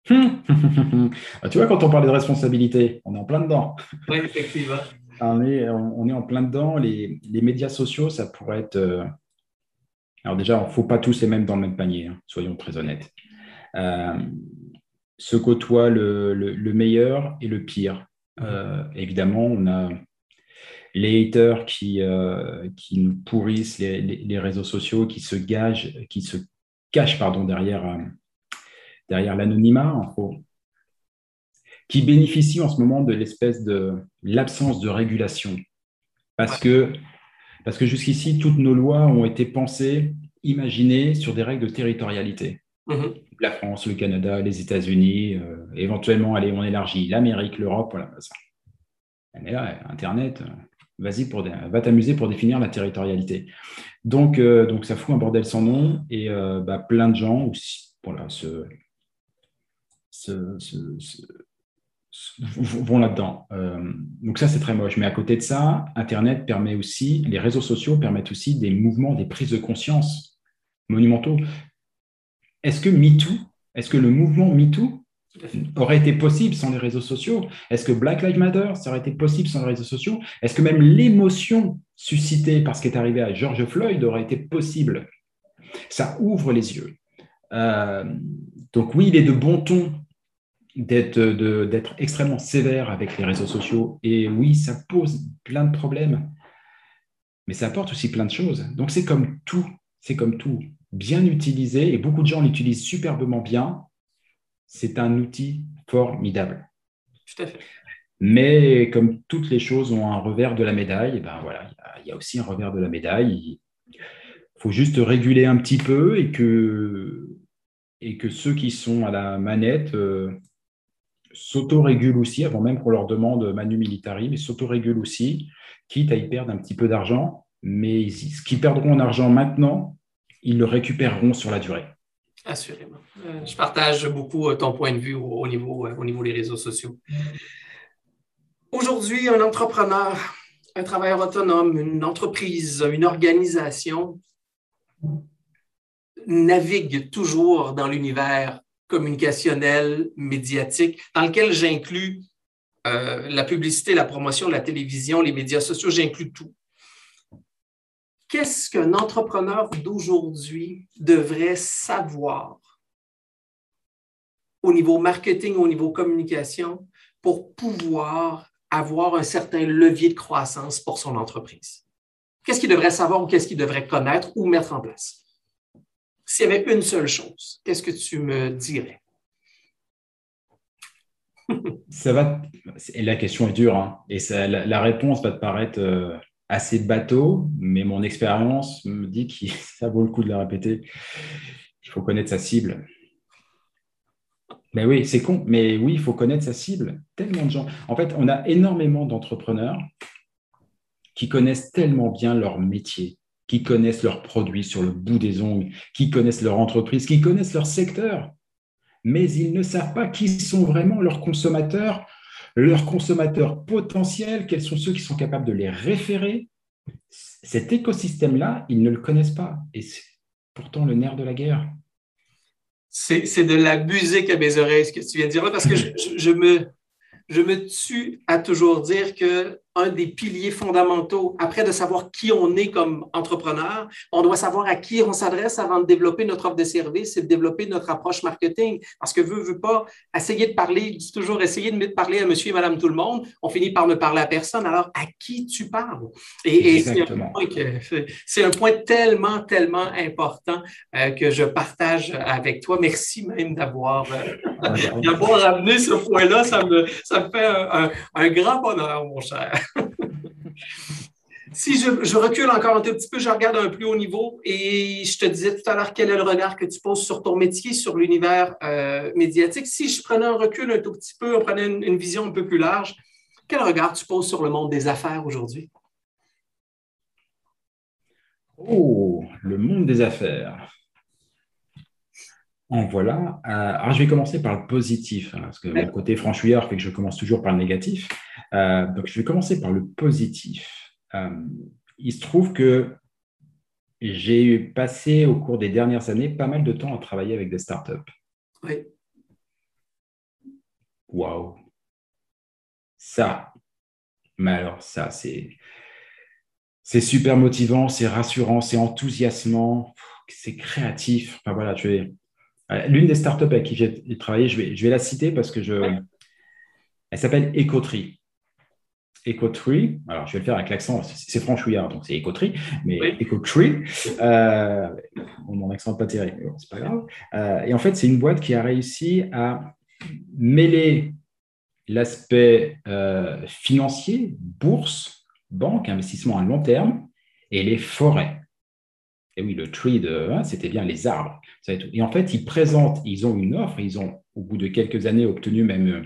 Ah, tu vois, quand on parle de responsabilité, on est en plein dedans. Oui, effectivement. on, est, on est en plein dedans. Les, les médias sociaux, ça pourrait être. Euh, alors, déjà, il ne faut pas tous les mêmes dans le même panier, hein, soyons très honnêtes. Euh, se côtoie le, le, meilleur et le pire. Euh, évidemment, on a les haters qui, qui nous pourrissent les, les, réseaux sociaux, qui se, gagent, qui se cachent pardon, derrière derrière l'anonymat, qui bénéficie en ce moment de l'espèce de l'absence de régulation. Parce que, parce que jusqu'ici, toutes nos lois ont été pensées, imaginées sur des règles de territorialité. Mm-hmm. La France, le Canada, les États-Unis, euh, éventuellement, allez, on élargit l'Amérique, l'Europe, voilà. Ça. Mais là, Internet, euh, vas-y, pour, va t'amuser pour définir la territorialité. Donc, euh, donc, ça fout un bordel sans nom et bah, plein de gens voilà, se, vont là-dedans. Euh, donc ça, c'est très moche. Mais à côté de ça, Internet permet aussi, les réseaux sociaux permettent aussi des mouvements, des prises de conscience monumentaux. Est-ce que MeToo, est-ce que le mouvement MeToo aurait été possible sans les réseaux sociaux? Est-ce que Black Lives Matter, ça aurait été possible sans les réseaux sociaux? Est-ce que même l'émotion suscitée par ce qui est arrivé à George Floyd aurait été possible? Ça ouvre les yeux. Euh, donc oui, il est de bon ton d'être extrêmement sévère avec les réseaux sociaux. Et oui, ça pose plein de problèmes, mais ça apporte aussi plein de choses. Donc c'est comme tout, c'est comme tout. Bien utilisé, et beaucoup de gens l'utilisent superbement bien, c'est un outil formidable. Tout à fait. Mais comme toutes les choses ont un revers de la médaille, ben voilà, il y, a aussi un revers de la médaille. Il faut juste réguler un petit peu et que, et que ceux qui sont à la manette euh, s'autorégulent aussi, avant même qu'on leur demande Manu Militari, mais s'autorégulent aussi, quitte à y perdre un petit peu d'argent. Mais ce qu'ils perdront en argent maintenant, ils le récupéreront sur la durée. Assurément. Euh, je partage beaucoup euh, ton point de vue au, niveau, euh, au niveau des réseaux sociaux. Aujourd'hui, un entrepreneur, un travailleur autonome, une entreprise, une organisation navigue toujours dans l'univers communicationnel, médiatique, dans lequel j'inclus euh, la publicité, la promotion, la télévision, les médias sociaux, j'inclus tout. Qu'est-ce qu'un entrepreneur d'aujourd'hui devrait savoir au niveau marketing, au niveau communication, pour pouvoir avoir un certain levier de croissance pour son entreprise? Qu'est-ce qu'il devrait savoir ou qu'est-ce qu'il devrait connaître ou mettre en place? S'il y avait une seule chose, qu'est-ce que tu me dirais? ça va. La question est dure, hein. et la, réponse va te paraître euh, assez bateau, mais mon expérience me dit que ça vaut le coup de la répéter. Il faut connaître sa cible. Mais oui, c'est con, mais oui, il faut connaître sa cible. Tellement de gens. En fait, on a énormément d'entrepreneurs qui connaissent tellement bien leur métier, qui connaissent leurs produits sur le bout des ongles, qui connaissent leur entreprise, qui connaissent leur secteur, mais ils ne savent pas qui sont vraiment leurs consommateurs, leurs consommateurs potentiels, quels sont ceux qui sont capables de les référer. Cet écosystème-là, ils ne le connaissent pas. Et c'est pourtant le nerf de la guerre. C'est de la musique à mes oreilles, ce que tu viens de dire là, parce que je, me, je me tue à toujours dire que un des piliers fondamentaux, après de savoir qui on est comme entrepreneur, on doit savoir à qui on s'adresse avant de développer notre offre de service et de développer notre approche marketing. Parce que veut, veut pas, essayer de parler, toujours essayer de parler à monsieur et madame tout le monde, on finit par ne parler à personne. Alors, à qui tu parles? Et, c'est un, point tellement, tellement important euh, que je partage avec toi. Merci même d'avoir euh, d'avoir amené ce point-là. Ça me, ça me fait un grand bonheur, mon cher. Si je, recule encore un tout petit peu, je regarde un plus haut niveau et je te disais tout à l'heure quel est le regard que tu poses sur ton métier, sur l'univers euh, médiatique. Si je prenais un recul un tout petit peu, on prenait une, vision un peu plus large, quel regard tu poses sur le monde des affaires aujourd'hui? Oh, le monde des affaires. En voilà. Euh, alors, je vais commencer par le positif, hein, parce que mon côté franchouillard fait que je commence toujours par le négatif. Euh, donc, je vais commencer par le positif. Euh, il se trouve que j'ai passé au cours des dernières années pas mal de temps à travailler avec des startups. Oui. Waouh. Ça, mais alors ça, c'est c'est super motivant, c'est rassurant, c'est enthousiasmant, c'est créatif. Enfin voilà, tu es l'une des startups avec qui j'ai travaillé, je vais, je vais la citer parce que je, elle s'appelle Ecotree. Ecotree, alors je vais le faire avec l'accent, c'est franchouillard, donc c'est Ecotree, mais Ecotree, euh, mon accent n'est pas terrible, c'est pas grave. Euh, et en fait, c'est une boîte qui a réussi à mêler l'aspect euh, financier, bourse, banque, investissement à long terme, et les forêts. Et oui, le tree, de, hein, c'était bien les arbres. Et en fait, ils présentent, ils ont une offre, ils ont, au bout de quelques années, obtenu même euh,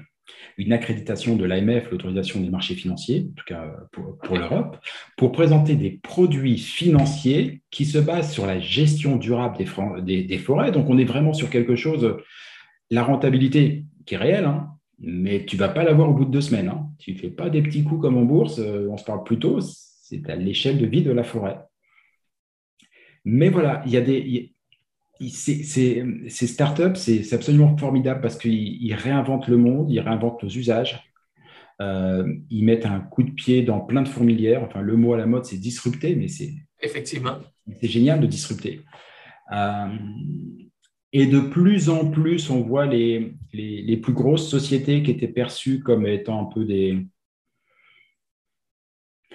une accréditation de l'AMF, l'autorisation des marchés financiers, en tout cas pour, pour l'Europe, pour présenter des produits financiers qui se basent sur la gestion durable des, forêts. Donc, on est vraiment sur quelque chose, la rentabilité qui est réelle, hein, mais tu ne vas pas l'avoir au bout de deux semaines. Hein. Tu ne fais pas des petits coups comme en bourse, euh, on se parle plutôt, c'est à l'échelle de vie de la forêt. Mais voilà, il y a des. Ces, startups, c'est absolument formidable parce qu'ils réinventent le monde, ils réinventent nos usages. Euh, ils mettent un coup de pied dans plein de fourmilières. Enfin, le mot à la mode, c'est disrupter, mais c'est. Effectivement. C'est génial de disrupter. Euh, et de plus en plus, on voit les, les, plus grosses sociétés qui étaient perçues comme étant un peu des,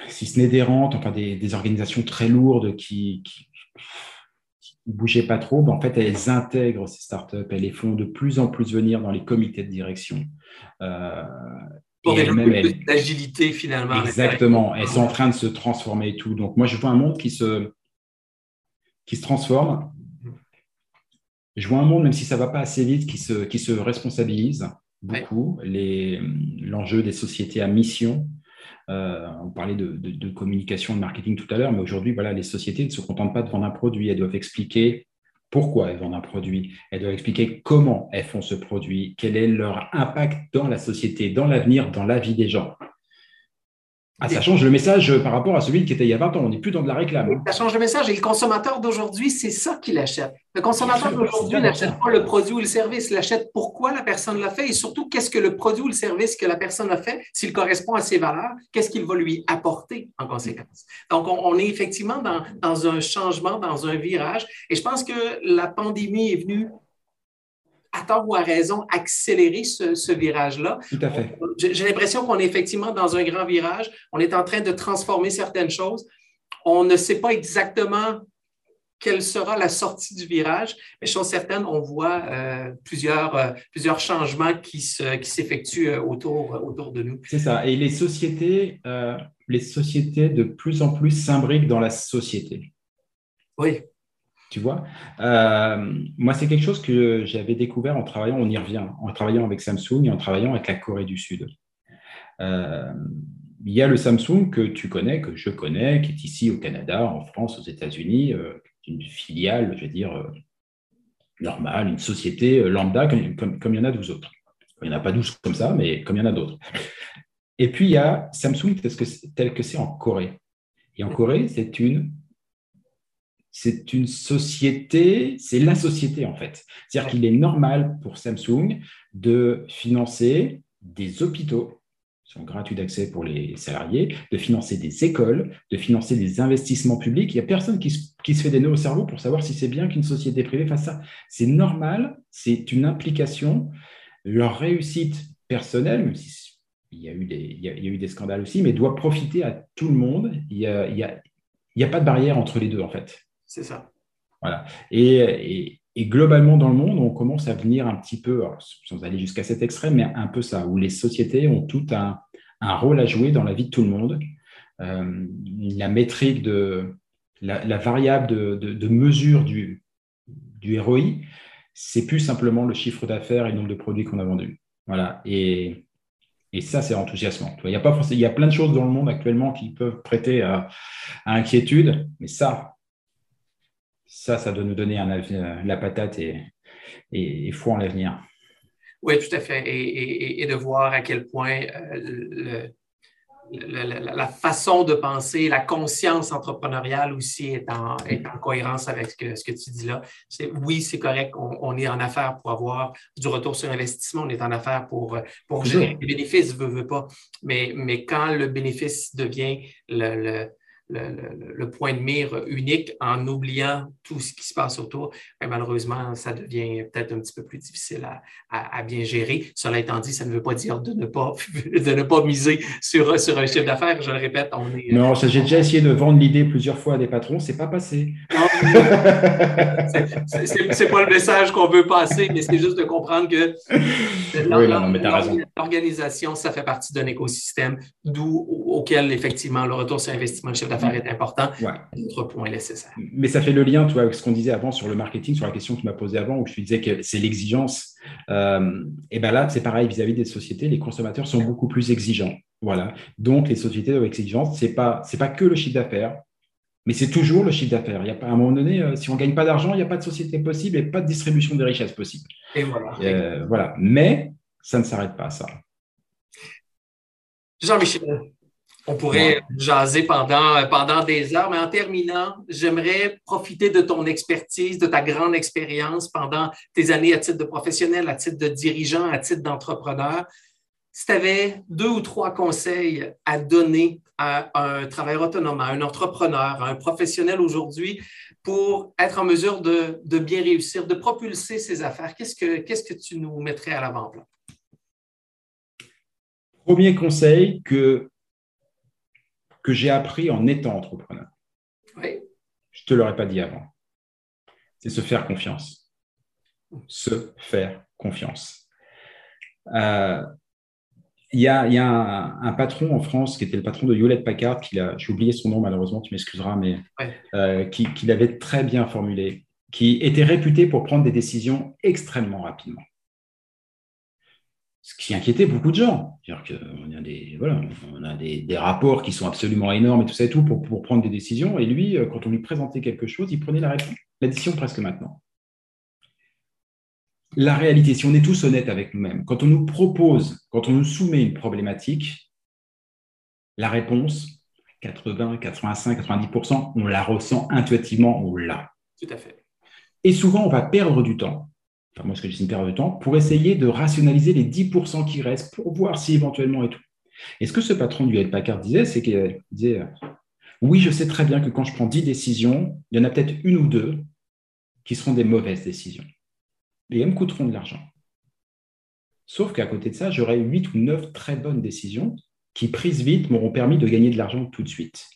si ce n'est des rentes, enfin des, organisations très lourdes qui, ne bougeaient pas trop, en fait, elles intègrent ces startups, elles les font de plus en plus venir dans les comités de direction. Euh, pour développer d'agilité finalement. Exactement, elles sont en train de se transformer et tout. Donc moi, je vois un monde qui se, qui se transforme. Je vois un monde, même si ça ne va pas assez vite, qui se, qui se responsabilise beaucoup. L'enjeu des sociétés à mission, euh, on parlait de, communication, de marketing tout à l'heure, mais aujourd'hui, voilà, les sociétés ne se contentent pas de vendre un produit, elles doivent expliquer pourquoi elles vendent un produit, elles doivent expliquer comment elles font ce produit, quel est leur impact dans la société, dans l'avenir, dans la vie des gens. Ah, ça change le message par rapport à celui qui était il y a 20 ans. On n'est plus dans de la réclame. Ça change le message. Et le consommateur d'aujourd'hui, c'est ça qu'il achète. Le consommateur d'aujourd'hui n'achète pas le produit ou le service. Il achète pourquoi la personne l'a fait et surtout qu'est-ce que le produit ou le service que la personne a fait, s'il correspond à ses valeurs, qu'est-ce qu'il va lui apporter en conséquence. Donc, on, est effectivement dans, dans un changement, dans un virage. Et je pense que la pandémie est venue à tort ou à raison, accélérer ce, virage-là. Tout à fait. J'ai l'impression qu'on est effectivement dans un grand virage. On est en train de transformer certaines choses. On ne sait pas exactement quelle sera la sortie du virage, mais chose certaine, on voit euh, plusieurs, euh, plusieurs changements qui, qui s'effectuent euh, autour, autour de nous. C'est ça. Et les sociétés, les sociétés de plus en plus s'imbriquent dans la société. Oui. Tu vois euh, Moi, c'est quelque chose que j'avais découvert en travaillant, on y revient, en travaillant avec Samsung et en travaillant avec la Corée du Sud. Euh, il y a le Samsung que tu connais, que je connais, qui est ici au Canada, en France, aux États-Unis, euh, une filiale, je veux dire, normale, une société lambda, comme, il y en a 12 autres. Il n'y en a pas 12 comme ça, mais comme il y en a d'autres. Et puis, il y a Samsung tel que c'est en Corée. Et en Corée, c'est une c'est une société, c'est la société en fait. C'est-à-dire qu'il est normal pour Samsung de financer des hôpitaux. sont gratuits d'accès pour les salariés, de financer des écoles, de financer des investissements publics. Il n'y a personne qui se, qui fait des nœuds au cerveau pour savoir si c'est bien qu'une société privée fasse ça. C'est normal, c'est une implication. Leur réussite personnelle, même si il y, a eu des, scandales aussi, mais doit profiter à tout le monde. Il n'y a, pas de barrière entre les deux, en fait. C'est ça. Voilà. Et, globalement, dans le monde, on commence à venir un petit peu, sans aller jusqu'à cet extrême, mais un peu ça, où les sociétés ont tout un, rôle à jouer dans la vie de tout le monde. Euh, la métrique de la, variable de, mesure du, du ROI, c'est plus simplement le chiffre d'affaires et le nombre de produits qu'on a vendus. Voilà. Et, et ça, c'est enthousiasmant. Il y, a pas il y a plein de choses dans le monde actuellement qui peuvent prêter à inquiétude, mais ça, ça, ça doit nous donner un, la patate et, et, et foi en l'avenir. Oui, tout à fait. Et, et, et, de voir à quel point euh, le, la, la, la, façon de penser, la conscience entrepreneuriale aussi est en, est en cohérence avec ce que, ce que tu dis là. Oui, c'est correct, on, on, est en affaires pour avoir du retour sur investissement, on est en affaires pour, pour gérer les bénéfices, veut, veut pas. Mais, mais quand le bénéfice devient le, le le, le, point de mire unique en oubliant tout ce qui se passe autour, ben, malheureusement, ça devient peut-être un petit peu plus difficile à, à, à, bien gérer. Cela étant dit, ça ne veut pas dire de ne pas, de ne pas miser sur, sur un chiffre d'affaires. Je le répète, on est. Non, j'ai déjà essayé de vendre l'idée plusieurs fois à des patrons, c'est pas passé. c'est pas le message qu'on veut passer, mais c'est juste de comprendre que oui, l'organisation, ça fait partie d'un écosystème d'où auquel effectivement le retour sur investissement, le chiffre d'affaires est important. Ouais. Autre point nécessaire. Mais ça fait le lien, tu vois, avec ce qu'on disait avant sur le marketing, sur la question que tu m'as posée avant, où je te disais que c'est l'exigence. Euh, et ben là, c'est pareil vis-à-vis des sociétés, les consommateurs sont beaucoup plus exigeants. Voilà. Donc, les sociétés doivent être exigeantes. C'est pas, c'est pas que le chiffre d'affaires, mais c'est toujours le chiffre d'affaires. Il y a pas, à un moment donné, euh, si on gagne pas d'argent, il n'y a pas de société possible et pas de distribution des richesses possible. Et voilà. Euh, voilà. Mais ça ne s'arrête pas à ça. Jean-Michel, on pourrait ouais. jaser pendant, pendant des heures, mais en terminant, j'aimerais profiter de ton expertise, de ta grande expérience pendant tes années à titre de professionnel, à titre de dirigeant, à titre d'entrepreneur. Si tu avais deux ou trois conseils à donner à un travailleur autonome, à un entrepreneur, à un professionnel aujourd'hui pour être en mesure de, de, bien réussir, de propulser ses affaires, qu'est-ce que, qu'est-ce que tu nous mettrais à l'avant-plan? Premier conseil que que j'ai appris en étant entrepreneur. Oui. Je ne te l'aurais pas dit avant. C'est se faire confiance. Se faire confiance. Euh, il y a, y a un, un, patron en France qui était le patron de Hewlett Packard, j'ai oublié son nom malheureusement, tu m'excuseras, mais ouais. euh, qui, qui l'avait très bien formulé, qui était réputé pour prendre des décisions extrêmement rapidement ce qui inquiétait beaucoup de gens. On a, des, voilà, on a des, des, rapports qui sont absolument énormes et tout ça et tout pour, pour, prendre des décisions. Et lui, euh, quand on lui présentait quelque chose, il prenait la, réponse, la décision presque maintenant. La réalité, si on est tous honnêtes avec nous-mêmes, quand on nous propose, quand on nous soumet une problématique, la réponse, 80, 85, 90%, on la ressent intuitivement, on l'a. Tout à fait. Et souvent, on va perdre du temps enfin moi ce que je dis, une perte de temps, pour essayer de rationaliser les 10% qui restent pour voir si éventuellement et tout. Et ce que ce patron du Hewlett Packard disait, c'est qu'il disait Oui, je sais très bien que quand je prends 10 décisions, il y en a peut-être une ou deux qui seront des mauvaises décisions. Et elles me coûteront de l'argent. Sauf qu'à côté de ça, j'aurai 8 ou 9 très bonnes décisions qui, prises vite, m'auront permis de gagner de l'argent tout de suite.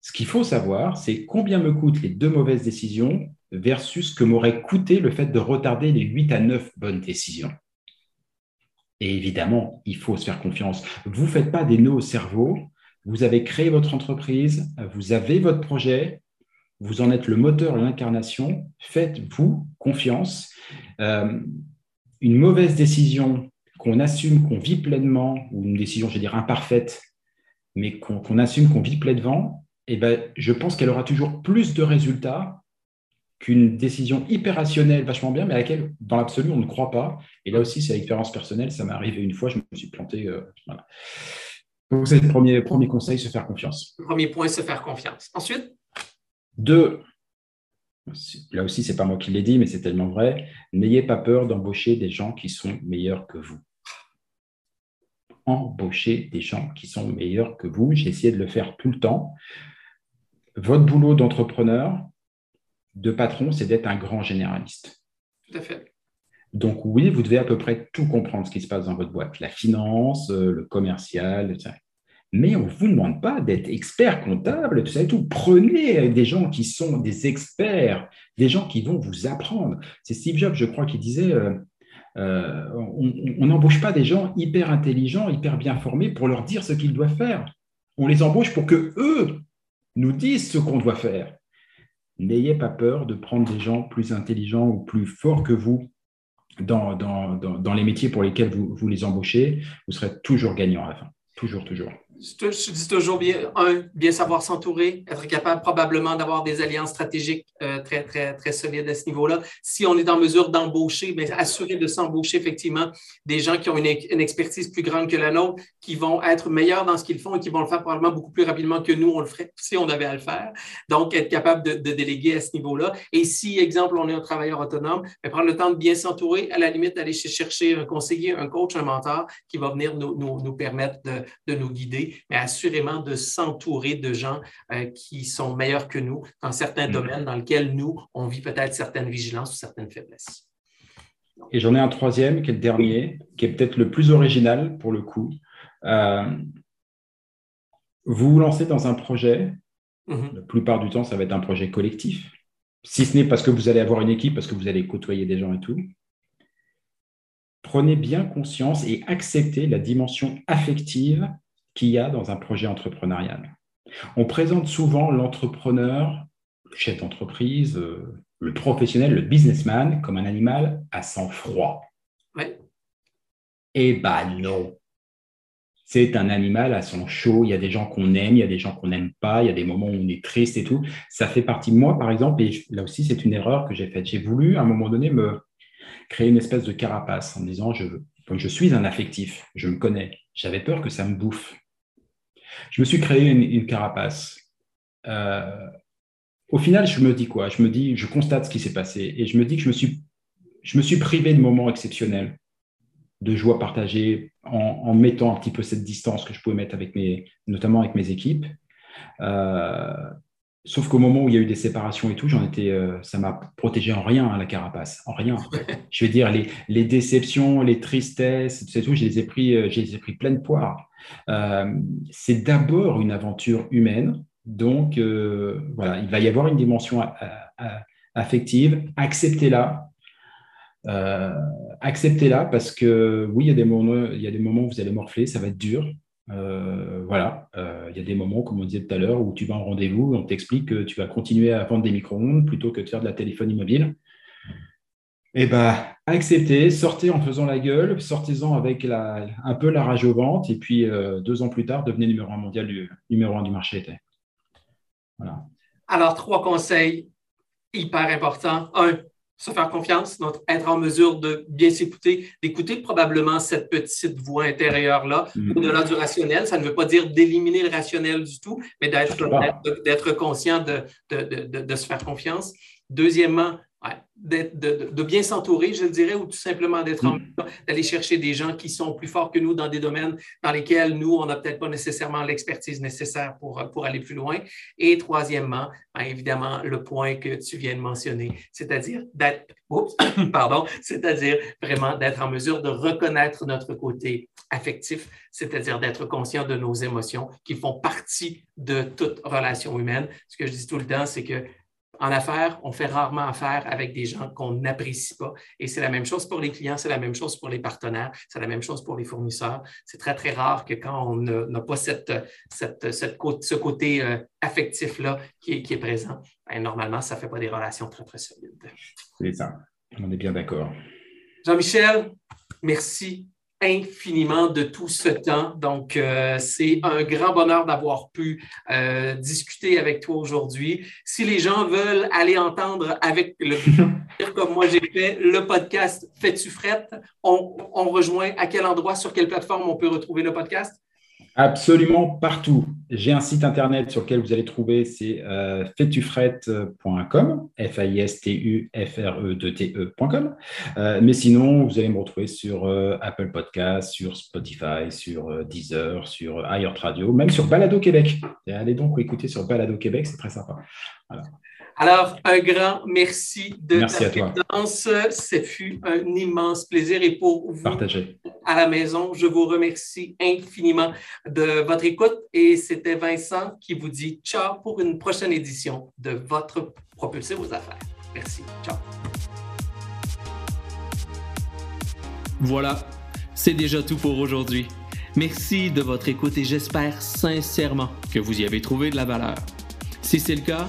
Ce qu'il faut savoir, c'est combien me coûtent les deux mauvaises décisions versus ce que m'aurait coûté le fait de retarder les 8 à 9 bonnes décisions. Et évidemment, il faut se faire confiance. Vous ne faites pas des nœuds au cerveau. Vous avez créé votre entreprise, vous avez votre projet, vous en êtes le moteur, l'incarnation. Faites-vous confiance. Euh, une mauvaise décision qu'on assume, qu'on vit pleinement, ou une décision, je veux dire, imparfaite, mais qu'on qu assume, qu'on vit pleinement, eh ben, je pense qu'elle aura toujours plus de résultats qu'une décision hyper rationnelle, vachement bien, mais à laquelle, dans l'absolu, on ne croit pas. Et là aussi, c'est l'expérience personnelle. Ça m'est arrivé une fois, je me suis planté. Euh, voilà. Donc, c'est le premier, premier conseil, se faire confiance. Premier point, se faire confiance. Ensuite? Deux, là aussi, c'est pas moi qui l'ai dit, mais c'est tellement vrai. N'ayez pas peur d'embaucher des gens qui sont meilleurs que vous. embaucher des gens qui sont meilleurs que vous. J'ai essayé de le faire tout le temps. Votre boulot d'entrepreneur, de patron, c'est d'être un grand généraliste. Tout à fait. Donc oui, vous devez à peu près tout comprendre ce qui se passe dans votre boîte, la finance, euh, le commercial, etc. Mais on ne vous demande pas d'être expert comptable, tout ça et tout. Prenez des gens qui sont des experts, des gens qui vont vous apprendre. C'est Steve Jobs, je crois, qui disait euh, euh, on n'embauche pas des gens hyper intelligents, hyper bien formés pour leur dire ce qu'ils doivent faire. On les embauche pour que eux nous disent ce qu'on doit faire. N'ayez pas peur de prendre des gens plus intelligents ou plus forts que vous dans, dans, les métiers pour lesquels vous, vous les embauchez. Vous serez toujours gagnant à la fin. Toujours, toujours je dis toujours bien, un, bien savoir s'entourer, être capable probablement d'avoir des alliances stratégiques euh, très, très, très solides à ce niveau-là. Si on est en mesure d'embaucher, mais assurer de s'embaucher effectivement des gens qui ont une, expertise plus grande que la nôtre, qui vont être meilleurs dans ce qu'ils font et qui vont le faire probablement beaucoup plus rapidement que nous, on le ferait si on avait à le faire. Donc, être capable de, déléguer à ce niveau-là. Et si, exemple, on est un travailleur autonome, ben, prendre le temps de bien s'entourer, à la limite, aller chercher un conseiller, un coach, un mentor qui va venir nous, nous, nous permettre de, de nous guider mais assurément de s'entourer de gens euh, qui sont meilleurs que nous dans certains mm. domaines dans lesquels nous, on vit peut-être certaines vigilances ou certaines faiblesses. Et j'en ai un troisième, qui est le dernier, qui est peut-être le plus original pour le coup. Euh, vous vous lancez dans un projet, mm-hmm. la plupart du temps, ça va être un projet collectif, si ce n'est parce que vous allez avoir une équipe, parce que vous allez côtoyer des gens et tout. Prenez bien conscience et acceptez la dimension affective qu'il y a dans un projet entrepreneurial. On présente souvent l'entrepreneur, le chef d'entreprise, euh, le professionnel, le businessman comme un animal à sang-froid. Ouais. Eh ben non. C'est un animal à son chaud. Il y a des gens qu'on aime, il y a des gens qu'on n'aime pas, il y a des moments où on est triste et tout. Ça fait partie de moi, par exemple, et là aussi, c'est une erreur que j'ai faite. J'ai voulu, à un moment donné, me créer une espèce de carapace en me disant je, je suis un affectif, je me connais. J'avais peur que ça me bouffe. Je me suis créé une, carapace. Euh, au final, je me dis quoi? Je me dis, je constate ce qui s'est passé et je me dis que je me suis, je me suis privé de moments exceptionnels, de joie partagée en, mettant un petit peu cette distance que je pouvais mettre avec mes, notamment avec mes équipes. Euh, sauf qu'au moment où il y a eu des séparations et tout, j'en étais, euh, ça m'a protégé en rien hein, la carapace, en rien. je vais dire les, les déceptions, les tristesses, c'est tout, je les ai pris, je les ai pris pleine poire. Euh, c'est d'abord une aventure humaine. Donc, euh, voilà, il va y avoir une dimension affective. Acceptez-la. Euh, acceptez-la parce que oui, il y, a des moments, il y a des moments où vous allez morfler, ça va être dur. Voilà, il y a des moments, comme on disait tout à l'heure, où tu vas en rendez-vous, on t'explique que tu vas continuer à vendre des micro-ondes plutôt que de faire de la téléphonie mobile. Eh bien, acceptez, sortez en faisant la gueule, sortez-en avec un peu la rage au ventre, et puis euh, deux ans plus tard, devenez numéro un mondial, du, numéro un du marché. Alors, trois conseils hyper importants. Un, se faire confiance, donc être en mesure de bien s'écouter, d'écouter probablement cette petite voix intérieure-là, mm-hmm. au-delà du rationnel. Ça ne veut pas dire d'éliminer le rationnel du tout, mais d'être conscient de, de, se faire confiance. Deuxièmement, de, bien s'entourer, je dirais, ou tout simplement d'être en mm. d'aller chercher des gens qui sont plus forts que nous dans des domaines dans lesquels nous, on n'a peut-être pas nécessairement l'expertise nécessaire pour, pour aller plus loin. Et troisièmement, ben, évidemment, le point que tu viens de mentionner, c'est-à-dire d'être, pardon, c'est-à-dire vraiment d'être en mesure de reconnaître notre côté affectif, c'est-à-dire d'être conscient de nos émotions qui font partie de toute relation humaine. Ce que je dis tout le temps, c'est que en affaires, on fait rarement affaire avec des gens qu'on n'apprécie pas. Et c'est la même chose pour les clients, c'est la même chose pour les partenaires, c'est la même chose pour les fournisseurs. C'est très, très rare que quand on n'a pas cette, cette, ce côté euh, affectif-là qui est, présent, ben, normalement, ça ne fait pas des relations très, très solides. C'est ça. On est bien d'accord. Jean-Michel, merci infiniment de tout ce temps. Donc, euh, c'est un grand bonheur d'avoir pu euh, discuter avec toi aujourd'hui. Si les gens veulent aller entendre avec le comme moi j'ai fait, le podcast Fais-tu frette, on, on rejoint à quel endroit, sur quelle plateforme on peut retrouver le podcast? Absolument partout. J'ai un site internet sur lequel vous allez trouver, c'est euh, faitufrette.com, F-A-I-S-T-U-F-R-E-T-E.com. Euh, mais sinon, vous allez me retrouver sur euh, Apple Podcast, sur Spotify, sur euh, Deezer, sur Radio, même sur Balado Québec. allez donc écouter sur Balado Québec, c'est très sympa. Voilà. Alors, un grand merci de merci ta présence. Ce fut un immense plaisir et pour vous Partagez. à la maison, je vous remercie infiniment de votre écoute et c'était Vincent qui vous dit ciao pour une prochaine édition de votre Propulser vos affaires. Merci. Ciao. Voilà, c'est déjà tout pour aujourd'hui. Merci de votre écoute et j'espère sincèrement que vous y avez trouvé de la valeur. Si c'est le cas,